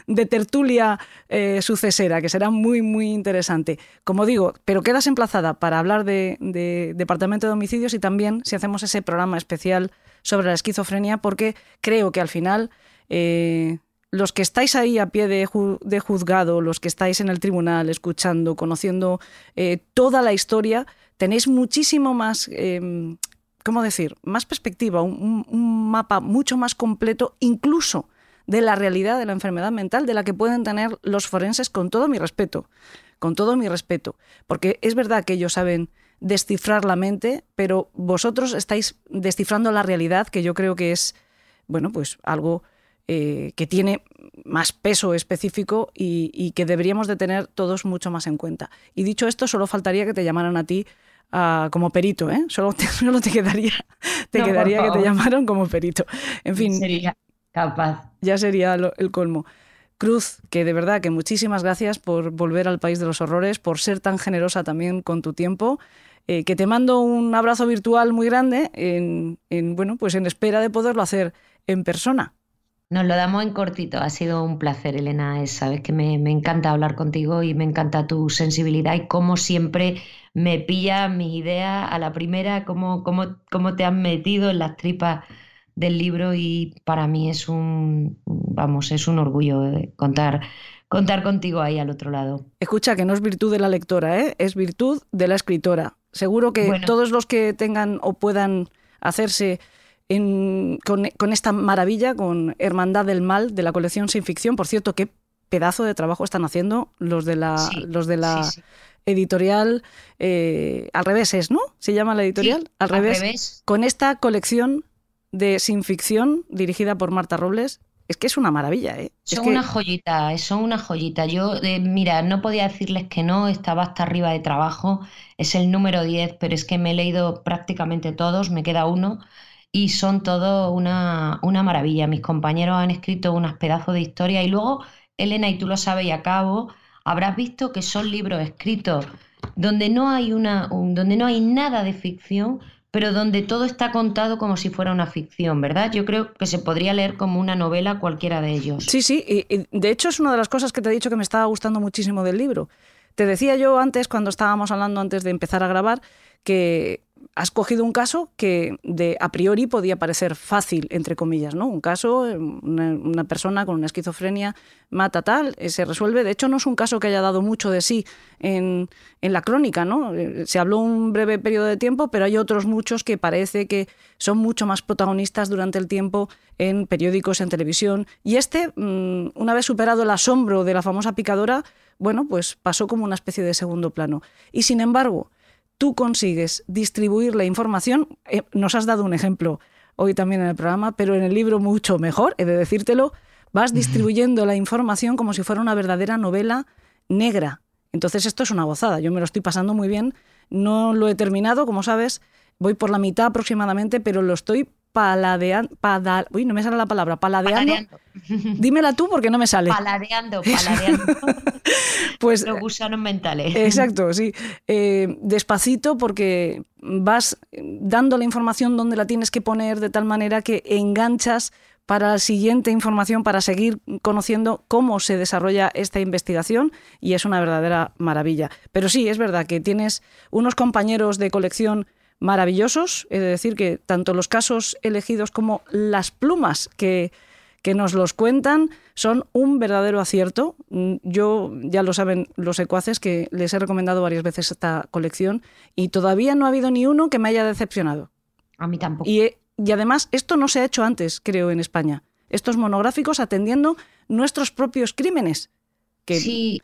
de tertulia eh, sucesera, que será muy, muy interesante. Como digo, pero quedas emplazada para hablar de, de Departamento de Homicidios y también si hacemos ese programa especial sobre la esquizofrenia, porque creo que al final eh, los que estáis ahí a pie de, ju- de juzgado, los que estáis en el tribunal escuchando, conociendo eh, toda la historia, tenéis muchísimo más, eh, ¿cómo decir?, más perspectiva, un, mapa mucho más completo, incluso de la realidad de la enfermedad mental, de la que pueden tener los forenses, con todo mi respeto, con todo mi respeto, porque es verdad que ellos saben descifrar la mente, pero vosotros estáis descifrando la realidad, que yo creo que es, bueno, pues algo eh, que tiene más peso específico y, y que deberíamos de tener todos mucho más en cuenta. Y dicho esto, solo faltaría que te llamaran a ti como perito, ¿eh? Solo te, (laughs) solo te quedaría, te No, quedaría que te favor. llamaran como perito. En fin, Sería capaz. ya sería lo- el colmo. Cruz, que de verdad que muchísimas gracias por volver al país de los horrores, por ser tan generosa también con tu tiempo. eh, que te mando un abrazo virtual muy grande en, en, bueno, pues en espera de poderlo hacer en persona. Nos lo damos en cortito. Ha sido un placer, Elena. Es- Sabes que me, me encanta hablar contigo y me encanta tu sensibilidad y cómo siempre me pilla mis ideas a la primera, cómo, cómo, cómo te has metido en las tripas del libro y para mí es un, vamos, es un orgullo eh, contar, contar contigo ahí al otro lado. Escucha, que no es virtud de la lectora, ¿eh? es virtud de la escritora. Seguro que Bueno. todos los que tengan o puedan hacerse en- con, con esta maravilla, con Hermandad del Mal de la colección Sin Ficción, por cierto, qué pedazo de trabajo están haciendo los de la, Sí, los de la sí, sí. editorial eh, Al revés es, ¿no? ¿Se llama la editorial? Al revés. revés. Con esta colección de Sin Ficción dirigida por Marta Robles, es que es una maravilla, ¿eh? Es Son que- una joyita, son una joyita. Yo, eh, mira, no podía decirles que no, estaba hasta arriba de trabajo, es el número 10, pero es que me he leído prácticamente todos, me queda uno, y son todo una, una maravilla. Mis compañeros han escrito unas pedazos de historia y luego, Elena, y tú lo sabes y acabo, habrás visto que son libros escritos donde no hay una, un- donde no hay nada de ficción, pero donde todo está contado como si fuera una ficción, ¿verdad? Yo creo que se podría leer como una novela cualquiera de ellos. Sí, sí, y de hecho es una de las cosas que te he dicho que me estaba gustando muchísimo del libro. Te decía yo antes, cuando estábamos hablando antes de empezar a grabar, que has cogido un caso que de a priori podía parecer fácil, entre comillas, ¿no? Un caso, una, una persona con una esquizofrenia mata tal, eh, se resuelve. De hecho, no es un caso que haya dado mucho de sí en, en la crónica, ¿no? Eh, Se habló un breve periodo de tiempo, pero hay otros muchos que parece que son mucho más protagonistas durante el tiempo en periódicos, en televisión. Y este, mm, una vez superado el asombro de la famosa picadora, bueno, pues pasó como una especie de segundo plano. Y sin embargo, tú consigues distribuir la información, eh, nos has dado un ejemplo hoy también en el programa, pero en el libro mucho mejor, he de decírtelo, vas distribuyendo la información como si fuera una verdadera novela negra. Entonces esto es una gozada, yo me lo estoy pasando muy bien, no lo he terminado, como sabes, voy por la mitad aproximadamente, pero lo estoy paladeando. Uy, no me sale la palabra. Paladeando. (laughs) Dímela tú porque no me sale. Paladeando, paladeando. (laughs) pues, Los gusanos mentales. Exacto, sí. Eh, despacito porque vas dando la información donde la tienes que poner de tal manera que enganchas para la siguiente información, para seguir conociendo cómo se desarrolla esta investigación y es una verdadera maravilla. Pero sí, es verdad que tienes unos compañeros de colección maravillosos, es decir, que tanto los casos elegidos como las plumas que, que nos los cuentan son un verdadero acierto. Yo, ya lo saben los secuaces, que les he recomendado varias veces esta colección y todavía no ha habido ni uno que me haya decepcionado. A mí tampoco. Y, y además, esto no se ha hecho antes, creo, en España. Estos monográficos atendiendo nuestros propios crímenes. Que... Sí,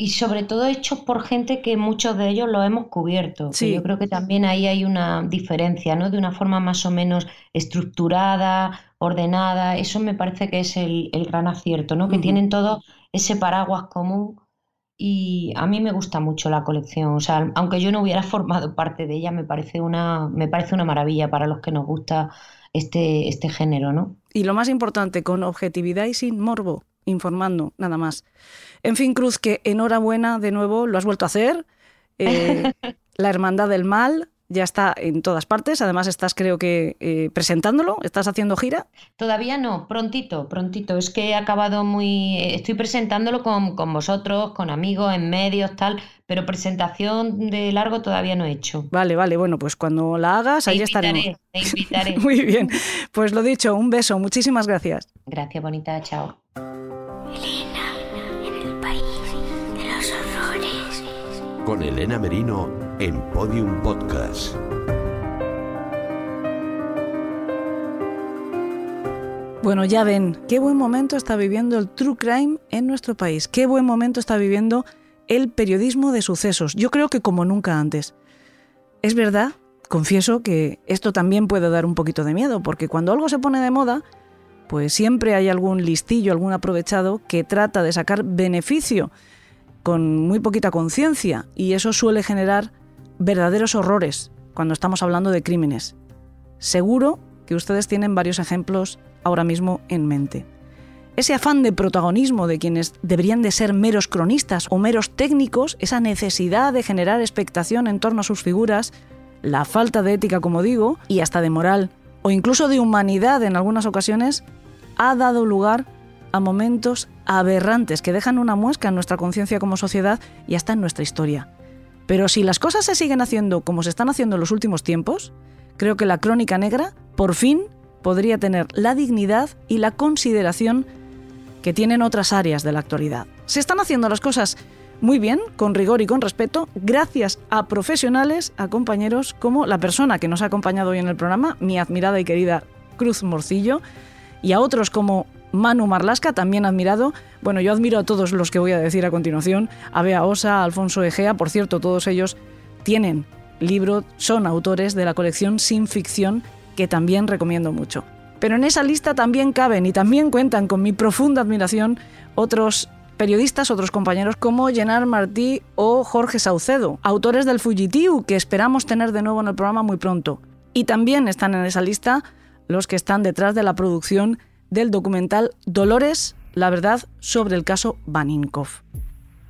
y sobre todo hechos por gente que muchos de ellos lo hemos cubierto. Sí. Yo creo que también ahí hay una diferencia, ¿no? De una forma más o menos estructurada, ordenada. Eso me parece que es el, el gran acierto, ¿no? Que tienen todo ese paraguas común. Y a mí me gusta mucho la colección. O sea, aunque yo no hubiera (laughs) formado parte de ella, me parece una, me parece una maravilla para los que nos gusta este, este género, ¿no? Y lo más importante, con objetividad y sin morbo, informando, nada más. En fin, Cruz, que enhorabuena de nuevo, lo has vuelto a hacer. Eh, (laughs) la Hermandad del Mal ya está en todas partes. Además, estás, creo que, eh, presentándolo, estás haciendo gira. Todavía no, prontito, prontito. Es que he acabado muy. Estoy presentándolo con, con vosotros, con amigos, en medios, tal, pero presentación de largo todavía no he hecho. Vale, vale, bueno, pues cuando la hagas, Te ahí estaremos. invitaré, te (laughs) invitaré. Muy bien. Pues lo dicho, un beso, muchísimas gracias. Gracias, bonita, chao. Con Elena Merino en Podium Podcast. Bueno, ya ven, qué buen momento está viviendo el true crime en nuestro país, qué buen momento está viviendo el periodismo de sucesos, yo creo que como nunca antes. Es verdad, confieso que esto también puede dar un poquito de miedo, porque cuando algo se pone de moda, pues siempre hay algún listillo, algún aprovechado que trata de sacar beneficio con muy poquita conciencia y eso suele generar verdaderos horrores cuando estamos hablando de crímenes. Seguro que ustedes tienen varios ejemplos ahora mismo en mente. Ese afán de protagonismo de quienes deberían de ser meros cronistas o meros técnicos, esa necesidad de generar expectación en torno a sus figuras, la falta de ética, como digo, y hasta de moral, o incluso de humanidad en algunas ocasiones, ha dado lugar a momentos aberrantes que dejan una muesca en nuestra conciencia como sociedad y hasta en nuestra historia. Pero si las cosas se siguen haciendo como se están haciendo en los últimos tiempos, creo que la crónica negra, por fin, podría tener la dignidad y la consideración que tienen otras áreas de la actualidad. Se están haciendo las cosas muy bien, con rigor y con respeto, gracias a profesionales, a compañeros como la persona que nos ha acompañado hoy en el programa, mi admirada y querida Cruz Morcillo, y a otros como Manu Marlasca, también admirado. Bueno, yo admiro a todos los que voy a decir a continuación, a Bea Osa, Alfonso Egea, por cierto, todos ellos tienen libro, son autores de la colección Sin Ficción, que también recomiendo mucho. Pero en esa lista también caben y también cuentan con mi profunda admiración otros periodistas, otros compañeros como Gerard Martí o Jorge Saucedo, autores del Fugitiu, que esperamos tener de nuevo en el programa muy pronto. Y también están en esa lista los que están detrás de la producción del documental Dolores, la verdad sobre el caso Baninkov.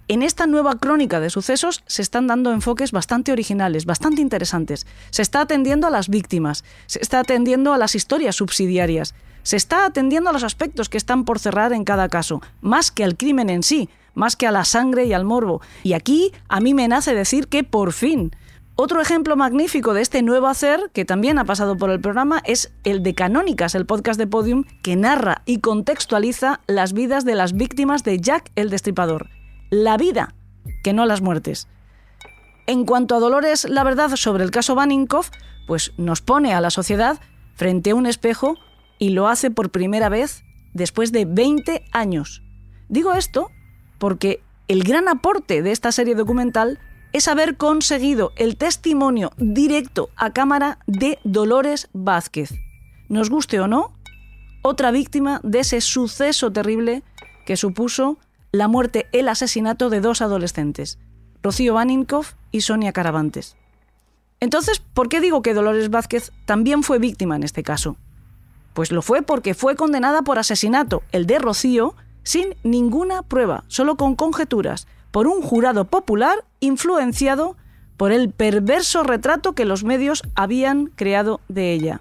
En esta nueva crónica de sucesos se están dando enfoques bastante originales, bastante interesantes. Se está atendiendo a las víctimas, se está atendiendo a las historias subsidiarias, se está atendiendo a los aspectos que están por cerrar en cada caso, más que al crimen en sí, más que a la sangre y al morbo. Y aquí a mí me nace decir que por fin. Otro ejemplo magnífico de este nuevo hacer, que también ha pasado por el programa, es el de Canónicas, el podcast de Podium, que narra y contextualiza las vidas de las víctimas de Jack el Destripador. La vida, que no las muertes. En cuanto a Dolores, la verdad sobre el caso Baninkov, pues nos pone a la sociedad frente a un espejo y lo hace por primera vez después de 20 años. Digo esto porque el gran aporte de esta serie documental es haber conseguido el testimonio directo a cámara de Dolores Vázquez. Nos guste o no, otra víctima de ese suceso terrible que supuso la muerte, el asesinato de dos adolescentes, Rocío Baninkov y Sonia Caravantes. Entonces, ¿por qué digo que Dolores Vázquez también fue víctima en este caso? Pues lo fue porque fue condenada por asesinato, el de Rocío, sin ninguna prueba, solo con conjeturas, por un jurado popular influenciado por el perverso retrato que los medios habían creado de ella.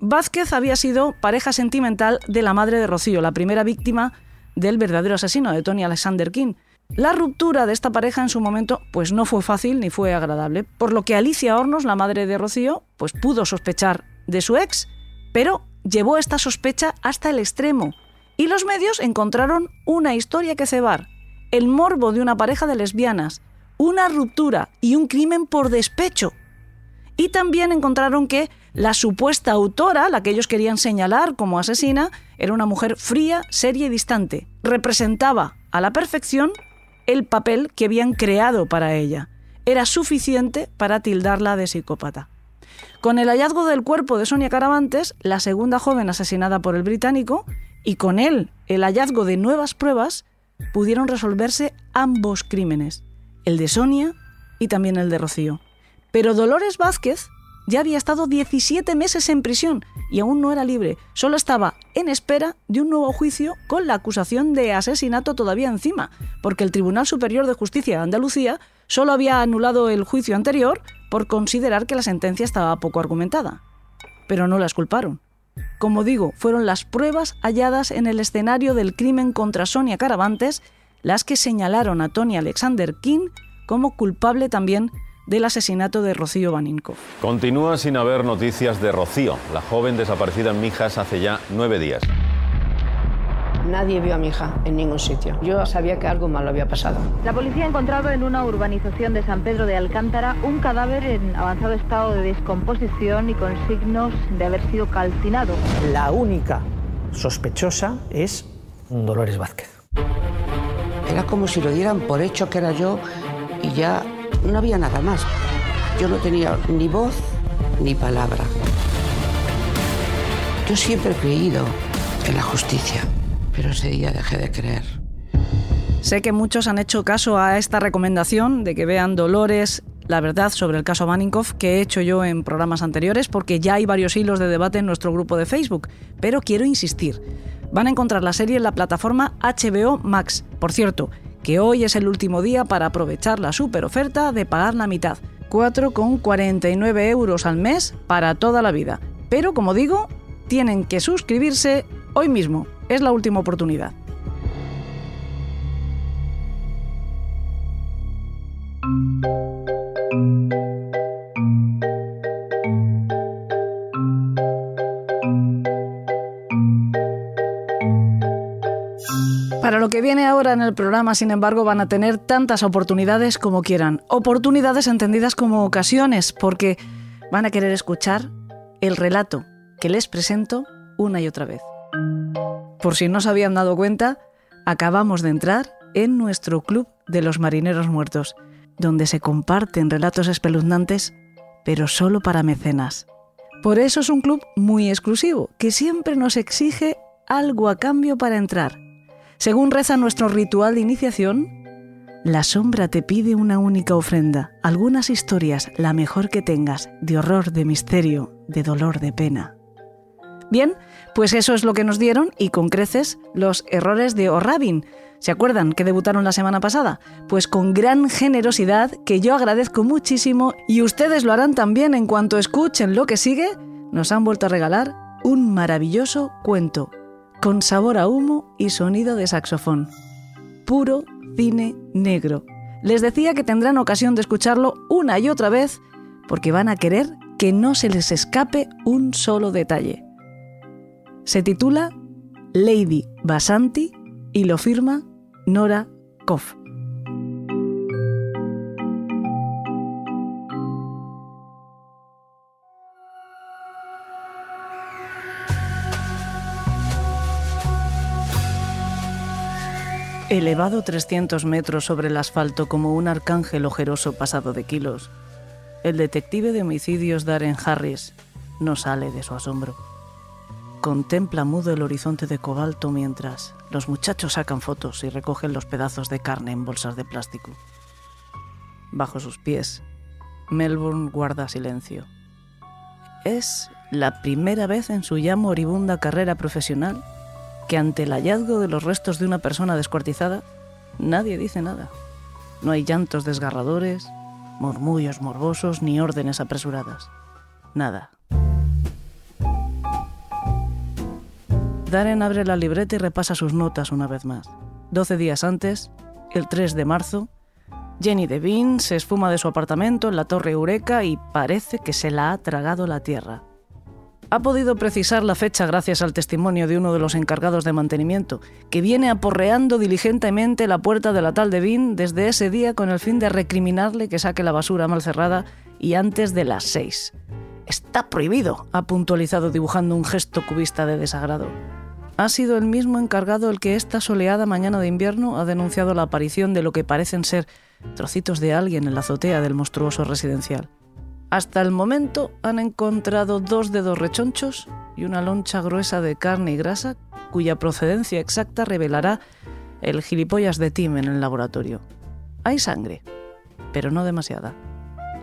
Vázquez había sido pareja sentimental de la madre de Rocío, la primera víctima del verdadero asesino de Tony Alexander King. La ruptura de esta pareja en su momento pues no fue fácil ni fue agradable, por lo que Alicia Hornos, la madre de Rocío, pues pudo sospechar de su ex, pero llevó esta sospecha hasta el extremo y los medios encontraron una historia que cebar, el morbo de una pareja de lesbianas, una ruptura y un crimen por despecho. Y también encontraron que la supuesta autora, la que ellos querían señalar como asesina, era una mujer fría, seria y distante. Representaba a la perfección el papel que habían creado para ella. Era suficiente para tildarla de psicópata. Con el hallazgo del cuerpo de Sonia Caravantes, la segunda joven asesinada por el británico, y con él el hallazgo de nuevas pruebas, pudieron resolverse ambos crímenes, el de Sonia y también el de Rocío. Pero Dolores Vázquez ya había estado 17 meses en prisión y aún no era libre, solo estaba en espera de un nuevo juicio con la acusación de asesinato todavía encima, porque el Tribunal Superior de Justicia de Andalucía solo había anulado el juicio anterior por considerar que la sentencia estaba poco argumentada. Pero no la culparon. Como digo, fueron las pruebas halladas en el escenario del crimen contra Sonia Caravantes las que señalaron a Tony Alexander King como culpable también del asesinato de Rocío Baninko. Continúa sin haber noticias de Rocío, la joven desaparecida en Mijas hace ya nueve días. Nadie vio a mi hija en ningún sitio. Yo sabía que algo malo había pasado. La policía ha encontrado en una urbanización de San Pedro de Alcántara un cadáver en avanzado estado de descomposición y con signos de haber sido calcinado. La única sospechosa es Dolores Vázquez. Era como si lo dieran por hecho que era yo y ya no había nada más. Yo no tenía ni voz ni palabra. Yo siempre he creído en la justicia pero ese día dejé de creer. Sé que muchos han hecho caso a esta recomendación de que vean Dolores, la verdad sobre el caso Maninkov que he hecho yo en programas anteriores porque ya hay varios hilos de debate en nuestro grupo de Facebook, pero quiero insistir. Van a encontrar la serie en la plataforma HBO Max. Por cierto, que hoy es el último día para aprovechar la super oferta de pagar la mitad. 4,49 euros al mes para toda la vida. Pero como digo, tienen que suscribirse hoy mismo. Es la última oportunidad. Para lo que viene ahora en el programa, sin embargo, van a tener tantas oportunidades como quieran. Oportunidades entendidas como ocasiones, porque van a querer escuchar el relato que les presento una y otra vez. Por si no se habían dado cuenta, acabamos de entrar en nuestro Club de los Marineros Muertos, donde se comparten relatos espeluznantes, pero solo para mecenas. Por eso es un club muy exclusivo, que siempre nos exige algo a cambio para entrar. Según reza nuestro ritual de iniciación, la sombra te pide una única ofrenda, algunas historias, la mejor que tengas, de horror, de misterio, de dolor, de pena. Bien, pues eso es lo que nos dieron y con creces los errores de O'Rabin. ¿Se acuerdan que debutaron la semana pasada? Pues con gran generosidad, que yo agradezco muchísimo y ustedes lo harán también en cuanto escuchen lo que sigue, nos han vuelto a regalar un maravilloso cuento, con sabor a humo y sonido de saxofón. Puro cine negro. Les decía que tendrán ocasión de escucharlo una y otra vez porque van a querer que no se les escape un solo detalle. Se titula Lady Basanti y lo firma Nora Koff. Elevado 300 metros sobre el asfalto como un arcángel ojeroso pasado de kilos, el detective de homicidios Darren Harris no sale de su asombro. Contempla mudo el horizonte de cobalto mientras los muchachos sacan fotos y recogen los pedazos de carne en bolsas de plástico. Bajo sus pies, Melbourne guarda silencio. Es la primera vez en su ya moribunda carrera profesional que ante el hallazgo de los restos de una persona descuartizada, nadie dice nada. No hay llantos desgarradores, murmullos morbosos ni órdenes apresuradas. Nada. Darren abre la libreta y repasa sus notas una vez más. Doce días antes, el 3 de marzo, Jenny Devine se esfuma de su apartamento en la Torre Eureka y parece que se la ha tragado la tierra. Ha podido precisar la fecha gracias al testimonio de uno de los encargados de mantenimiento, que viene aporreando diligentemente la puerta de la tal Devine desde ese día con el fin de recriminarle que saque la basura mal cerrada y antes de las seis. Está prohibido, ha puntualizado dibujando un gesto cubista de desagrado. Ha sido el mismo encargado el que esta soleada mañana de invierno ha denunciado la aparición de lo que parecen ser trocitos de alguien en la azotea del monstruoso residencial. Hasta el momento han encontrado dos dedos rechonchos y una loncha gruesa de carne y grasa cuya procedencia exacta revelará el gilipollas de Tim en el laboratorio. Hay sangre, pero no demasiada.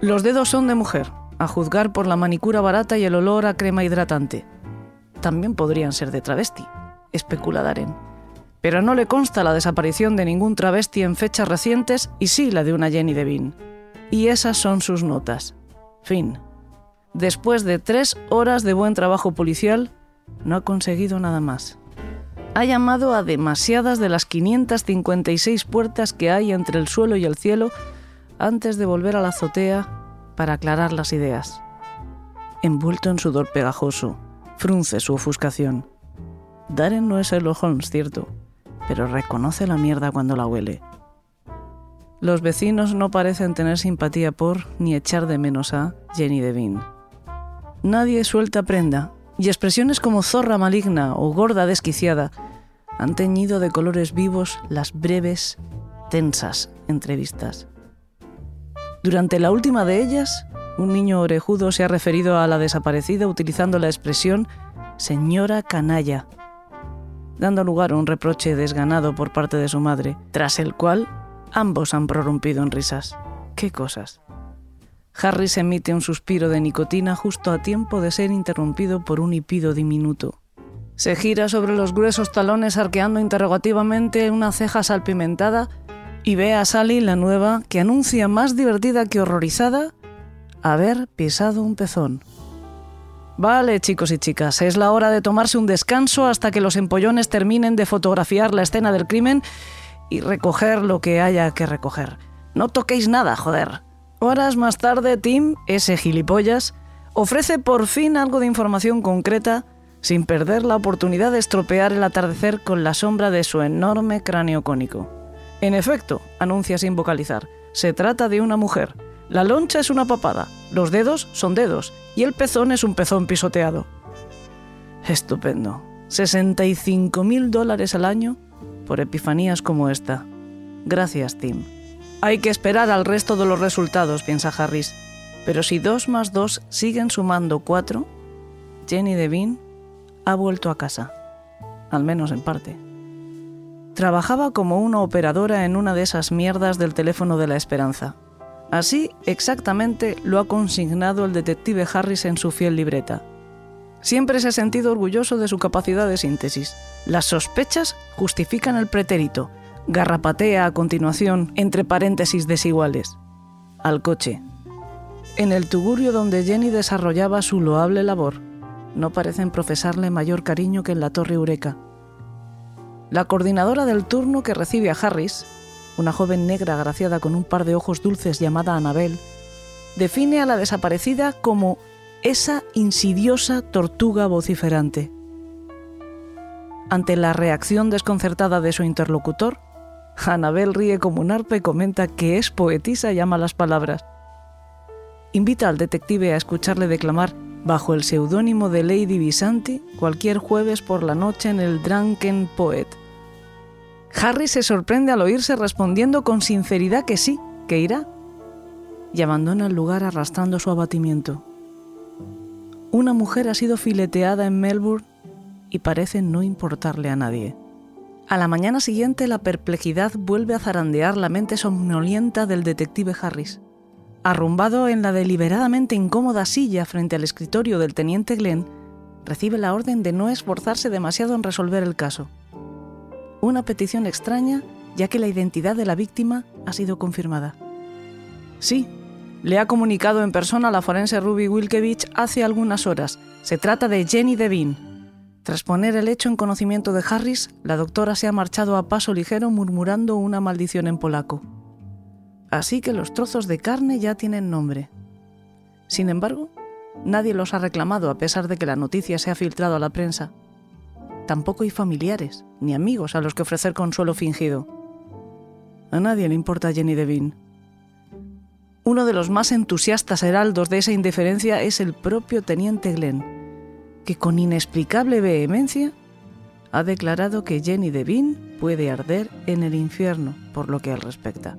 Los dedos son de mujer, a juzgar por la manicura barata y el olor a crema hidratante. También podrían ser de travesti, especula Darren. Pero no le consta la desaparición de ningún travesti en fechas recientes y sí la de una Jenny Devine. Y esas son sus notas. Fin. Después de tres horas de buen trabajo policial, no ha conseguido nada más. Ha llamado a demasiadas de las 556 puertas que hay entre el suelo y el cielo antes de volver a la azotea para aclarar las ideas. Envuelto en sudor pegajoso, frunce su ofuscación. Darren no es el Holmes, cierto, pero reconoce la mierda cuando la huele. Los vecinos no parecen tener simpatía por ni echar de menos a Jenny Devine. Nadie suelta prenda, y expresiones como zorra maligna o gorda desquiciada han teñido de colores vivos las breves, tensas entrevistas. Durante la última de ellas, un niño orejudo se ha referido a la desaparecida utilizando la expresión señora canalla, dando lugar a un reproche desganado por parte de su madre, tras el cual Ambos han prorrumpido en risas. ¿Qué cosas? Harris emite un suspiro de nicotina justo a tiempo de ser interrumpido por un hipido diminuto. Se gira sobre los gruesos talones arqueando interrogativamente una ceja salpimentada y ve a Sally, la nueva, que anuncia más divertida que horrorizada haber pisado un pezón. Vale, chicos y chicas, es la hora de tomarse un descanso hasta que los empollones terminen de fotografiar la escena del crimen y recoger lo que haya que recoger. No toquéis nada, joder. Horas más tarde, Tim, ese gilipollas, ofrece por fin algo de información concreta sin perder la oportunidad de estropear el atardecer con la sombra de su enorme cráneo cónico. En efecto, anuncia sin vocalizar, se trata de una mujer. La loncha es una papada, los dedos son dedos y el pezón es un pezón pisoteado. Estupendo. 65 mil dólares al año por epifanías como esta. Gracias, Tim. Hay que esperar al resto de los resultados, piensa Harris. Pero si 2 más 2 siguen sumando 4, Jenny Devine ha vuelto a casa. Al menos en parte. Trabajaba como una operadora en una de esas mierdas del teléfono de la esperanza. Así exactamente lo ha consignado el detective Harris en su fiel libreta. Siempre se ha sentido orgulloso de su capacidad de síntesis. Las sospechas justifican el pretérito. Garrapatea a continuación entre paréntesis desiguales. Al coche. En el tugurio donde Jenny desarrollaba su loable labor, no parecen profesarle mayor cariño que en la Torre Eureka. La coordinadora del turno que recibe a Harris, una joven negra agraciada con un par de ojos dulces llamada Anabel, define a la desaparecida como esa insidiosa tortuga vociferante. Ante la reacción desconcertada de su interlocutor, Anabel ríe como un arpa y comenta que es poetisa y ama las palabras. Invita al detective a escucharle declamar bajo el seudónimo de Lady Visanti cualquier jueves por la noche en el Drunken Poet. Harry se sorprende al oírse respondiendo con sinceridad que sí, que irá, y abandona el lugar arrastrando su abatimiento. Una mujer ha sido fileteada en Melbourne y parece no importarle a nadie. A la mañana siguiente la perplejidad vuelve a zarandear la mente somnolienta del detective Harris. arrumbado en la deliberadamente incómoda silla frente al escritorio del teniente Glenn, recibe la orden de no esforzarse demasiado en resolver el caso. Una petición extraña, ya que la identidad de la víctima ha sido confirmada. Sí, le ha comunicado en persona a la forense Ruby Wilkevich hace algunas horas. Se trata de Jenny Devine. Tras poner el hecho en conocimiento de Harris, la doctora se ha marchado a paso ligero murmurando una maldición en polaco. Así que los trozos de carne ya tienen nombre. Sin embargo, nadie los ha reclamado a pesar de que la noticia se ha filtrado a la prensa. Tampoco hay familiares ni amigos a los que ofrecer consuelo fingido. A nadie le importa Jenny Devine. Uno de los más entusiastas heraldos de esa indiferencia es el propio teniente Glenn, que con inexplicable vehemencia ha declarado que Jenny Devine puede arder en el infierno por lo que él respecta.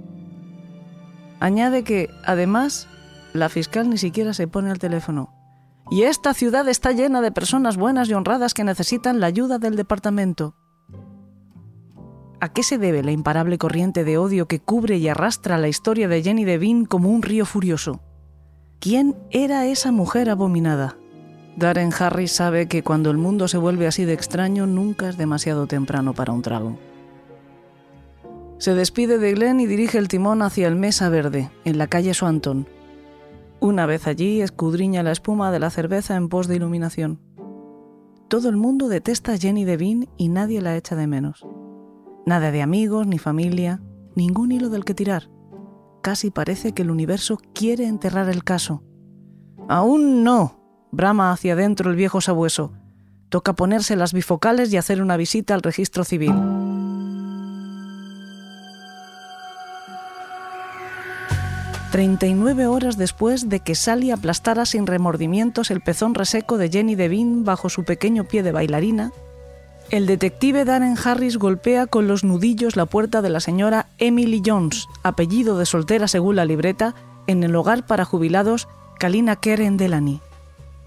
Añade que, además, la fiscal ni siquiera se pone al teléfono. Y esta ciudad está llena de personas buenas y honradas que necesitan la ayuda del departamento. ¿A qué se debe la imparable corriente de odio que cubre y arrastra la historia de Jenny Devine como un río furioso? ¿Quién era esa mujer abominada? Darren Harris sabe que cuando el mundo se vuelve así de extraño nunca es demasiado temprano para un trago. Se despide de Glenn y dirige el timón hacia el Mesa Verde, en la calle Swanton. Una vez allí, escudriña la espuma de la cerveza en pos de iluminación. Todo el mundo detesta a Jenny Devine y nadie la echa de menos. Nada de amigos ni familia, ningún hilo del que tirar. Casi parece que el universo quiere enterrar el caso. Aún no, brama hacia adentro el viejo sabueso. Toca ponerse las bifocales y hacer una visita al registro civil. ...39 horas después de que Sally aplastara sin remordimientos el pezón reseco de Jenny Devine bajo su pequeño pie de bailarina, el detective Darren Harris golpea con los nudillos la puerta de la señora Emily Jones, apellido de soltera según la libreta, en el hogar para jubilados Kalina Keren Delany.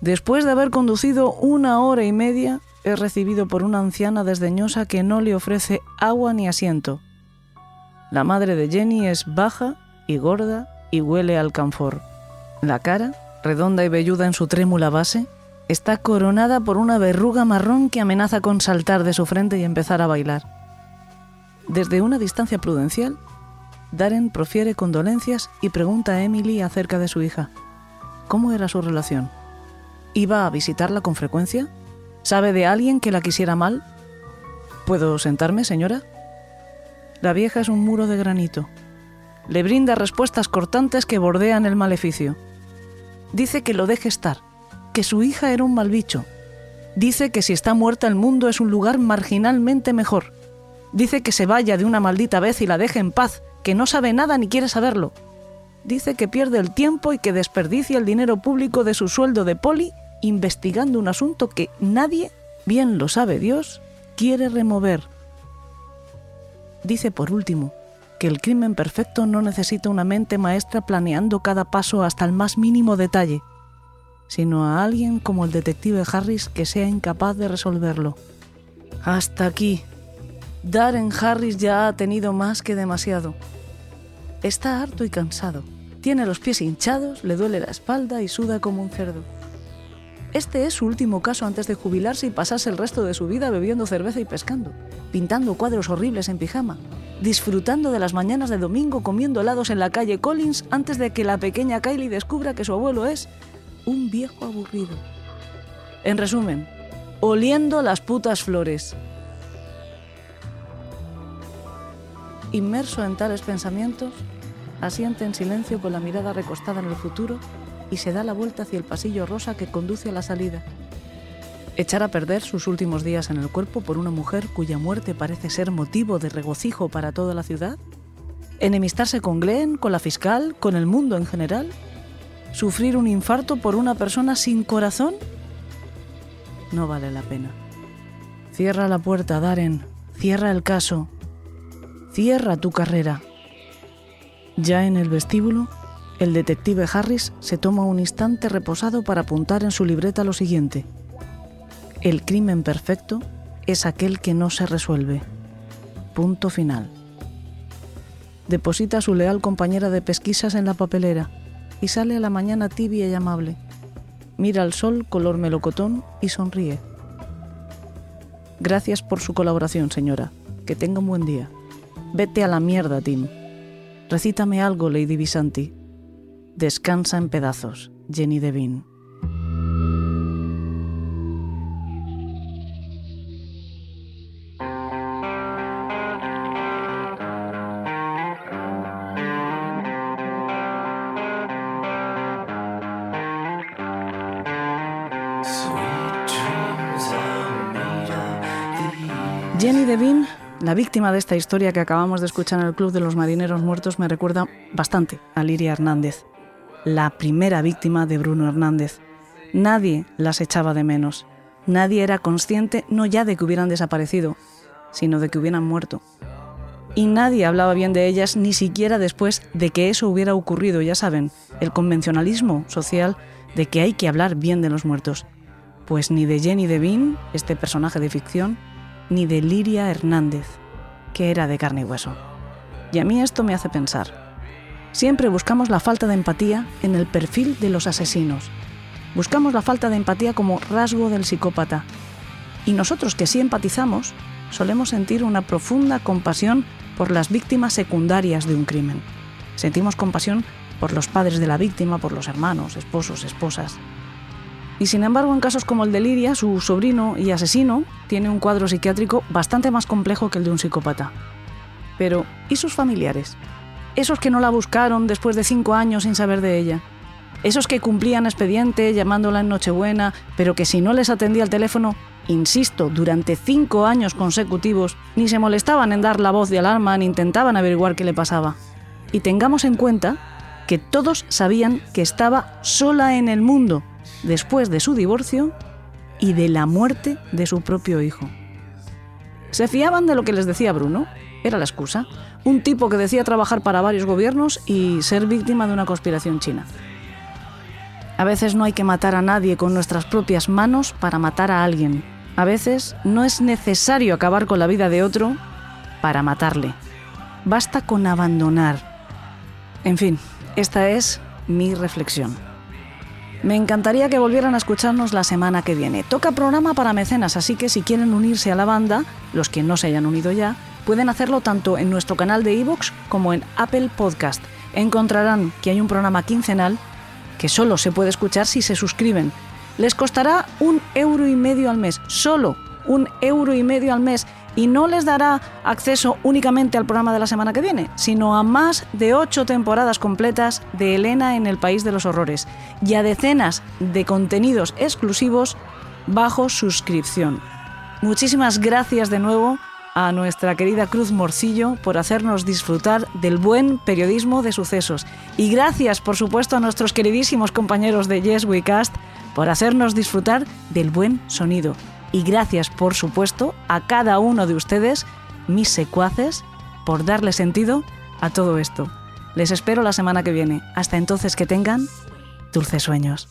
Después de haber conducido una hora y media, es recibido por una anciana desdeñosa que no le ofrece agua ni asiento. La madre de Jenny es baja y gorda y huele al canfor. La cara, redonda y velluda en su trémula base, está coronada por una verruga marrón que amenaza con saltar de su frente y empezar a bailar. Desde una distancia prudencial, Darren profiere condolencias y pregunta a Emily acerca de su hija. ¿Cómo era su relación? ¿Iba a visitarla con frecuencia? ¿Sabe de alguien que la quisiera mal? ¿Puedo sentarme, señora? La vieja es un muro de granito. Le brinda respuestas cortantes que bordean el maleficio. Dice que lo deje estar, que su hija era un mal bicho. Dice que si está muerta el mundo es un lugar marginalmente mejor. Dice que se vaya de una maldita vez y la deje en paz, que no sabe nada ni quiere saberlo. Dice que pierde el tiempo y que desperdicia el dinero público de su sueldo de poli investigando un asunto que nadie, bien lo sabe Dios, quiere remover. Dice por último que el crimen perfecto no necesita una mente maestra planeando cada paso hasta el más mínimo detalle, sino a alguien como el detective Harris que sea incapaz de resolverlo. Hasta aquí. Darren Harris ya ha tenido más que demasiado. Está harto y cansado. Tiene los pies hinchados, le duele la espalda y suda como un cerdo. Este es su último caso antes de jubilarse y pasarse el resto de su vida bebiendo cerveza y pescando, pintando cuadros horribles en pijama, disfrutando de las mañanas de domingo comiendo helados en la calle Collins antes de que la pequeña Kylie descubra que su abuelo es un viejo aburrido. En resumen, oliendo las putas flores. Inmerso en tales pensamientos, asiente en silencio con la mirada recostada en el futuro y se da la vuelta hacia el pasillo rosa que conduce a la salida. Echar a perder sus últimos días en el cuerpo por una mujer cuya muerte parece ser motivo de regocijo para toda la ciudad. Enemistarse con Glenn, con la fiscal, con el mundo en general sufrir un infarto por una persona sin corazón? No vale la pena. Cierra la puerta, Darren. Cierra el caso. Cierra tu carrera. Ya en el vestíbulo, el detective Harris se toma un instante reposado para apuntar en su libreta lo siguiente. El crimen perfecto es aquel que no se resuelve. Punto final. Deposita a su leal compañera de pesquisas en la papelera y sale a la mañana tibia y amable. Mira al sol color melocotón y sonríe. Gracias por su colaboración, señora. Que tenga un buen día. Vete a la mierda, Tim. Recítame algo, Lady Visanti. Descansa en pedazos, Jenny Devine. Jenny Devine, la víctima de esta historia que acabamos de escuchar en el Club de los Marineros Muertos, me recuerda bastante a Liria Hernández, la primera víctima de Bruno Hernández. Nadie las echaba de menos. Nadie era consciente no ya de que hubieran desaparecido, sino de que hubieran muerto. Y nadie hablaba bien de ellas ni siquiera después de que eso hubiera ocurrido, ya saben, el convencionalismo social de que hay que hablar bien de los muertos. Pues ni de Jenny Devine, este personaje de ficción, ni de Liria Hernández, que era de carne y hueso. Y a mí esto me hace pensar. Siempre buscamos la falta de empatía en el perfil de los asesinos. Buscamos la falta de empatía como rasgo del psicópata. Y nosotros que sí empatizamos, solemos sentir una profunda compasión por las víctimas secundarias de un crimen. Sentimos compasión por los padres de la víctima, por los hermanos, esposos, esposas. Y sin embargo, en casos como el de Liria, su sobrino y asesino tiene un cuadro psiquiátrico bastante más complejo que el de un psicópata. Pero, ¿y sus familiares? Esos que no la buscaron después de cinco años sin saber de ella. Esos que cumplían expediente llamándola en Nochebuena, pero que si no les atendía el teléfono, insisto, durante cinco años consecutivos, ni se molestaban en dar la voz de alarma ni intentaban averiguar qué le pasaba. Y tengamos en cuenta que todos sabían que estaba sola en el mundo después de su divorcio y de la muerte de su propio hijo. Se fiaban de lo que les decía Bruno, era la excusa, un tipo que decía trabajar para varios gobiernos y ser víctima de una conspiración china. A veces no hay que matar a nadie con nuestras propias manos para matar a alguien. A veces no es necesario acabar con la vida de otro para matarle. Basta con abandonar. En fin, esta es mi reflexión. Me encantaría que volvieran a escucharnos la semana que viene. Toca programa para mecenas, así que si quieren unirse a la banda, los que no se hayan unido ya, pueden hacerlo tanto en nuestro canal de iVoox como en Apple Podcast. Encontrarán que hay un programa quincenal que solo se puede escuchar si se suscriben. Les costará un euro y medio al mes, solo un euro y medio al mes y no les dará acceso únicamente al programa de la semana que viene, sino a más de ocho temporadas completas de Elena en el País de los Horrores y a decenas de contenidos exclusivos bajo suscripción. Muchísimas gracias de nuevo a nuestra querida Cruz Morcillo por hacernos disfrutar del buen periodismo de sucesos. Y gracias, por supuesto, a nuestros queridísimos compañeros de Yes We Cast por hacernos disfrutar del buen sonido. Y gracias, por supuesto, a cada uno de ustedes, mis secuaces, por darle sentido a todo esto. Les espero la semana que viene. Hasta entonces que tengan dulces sueños.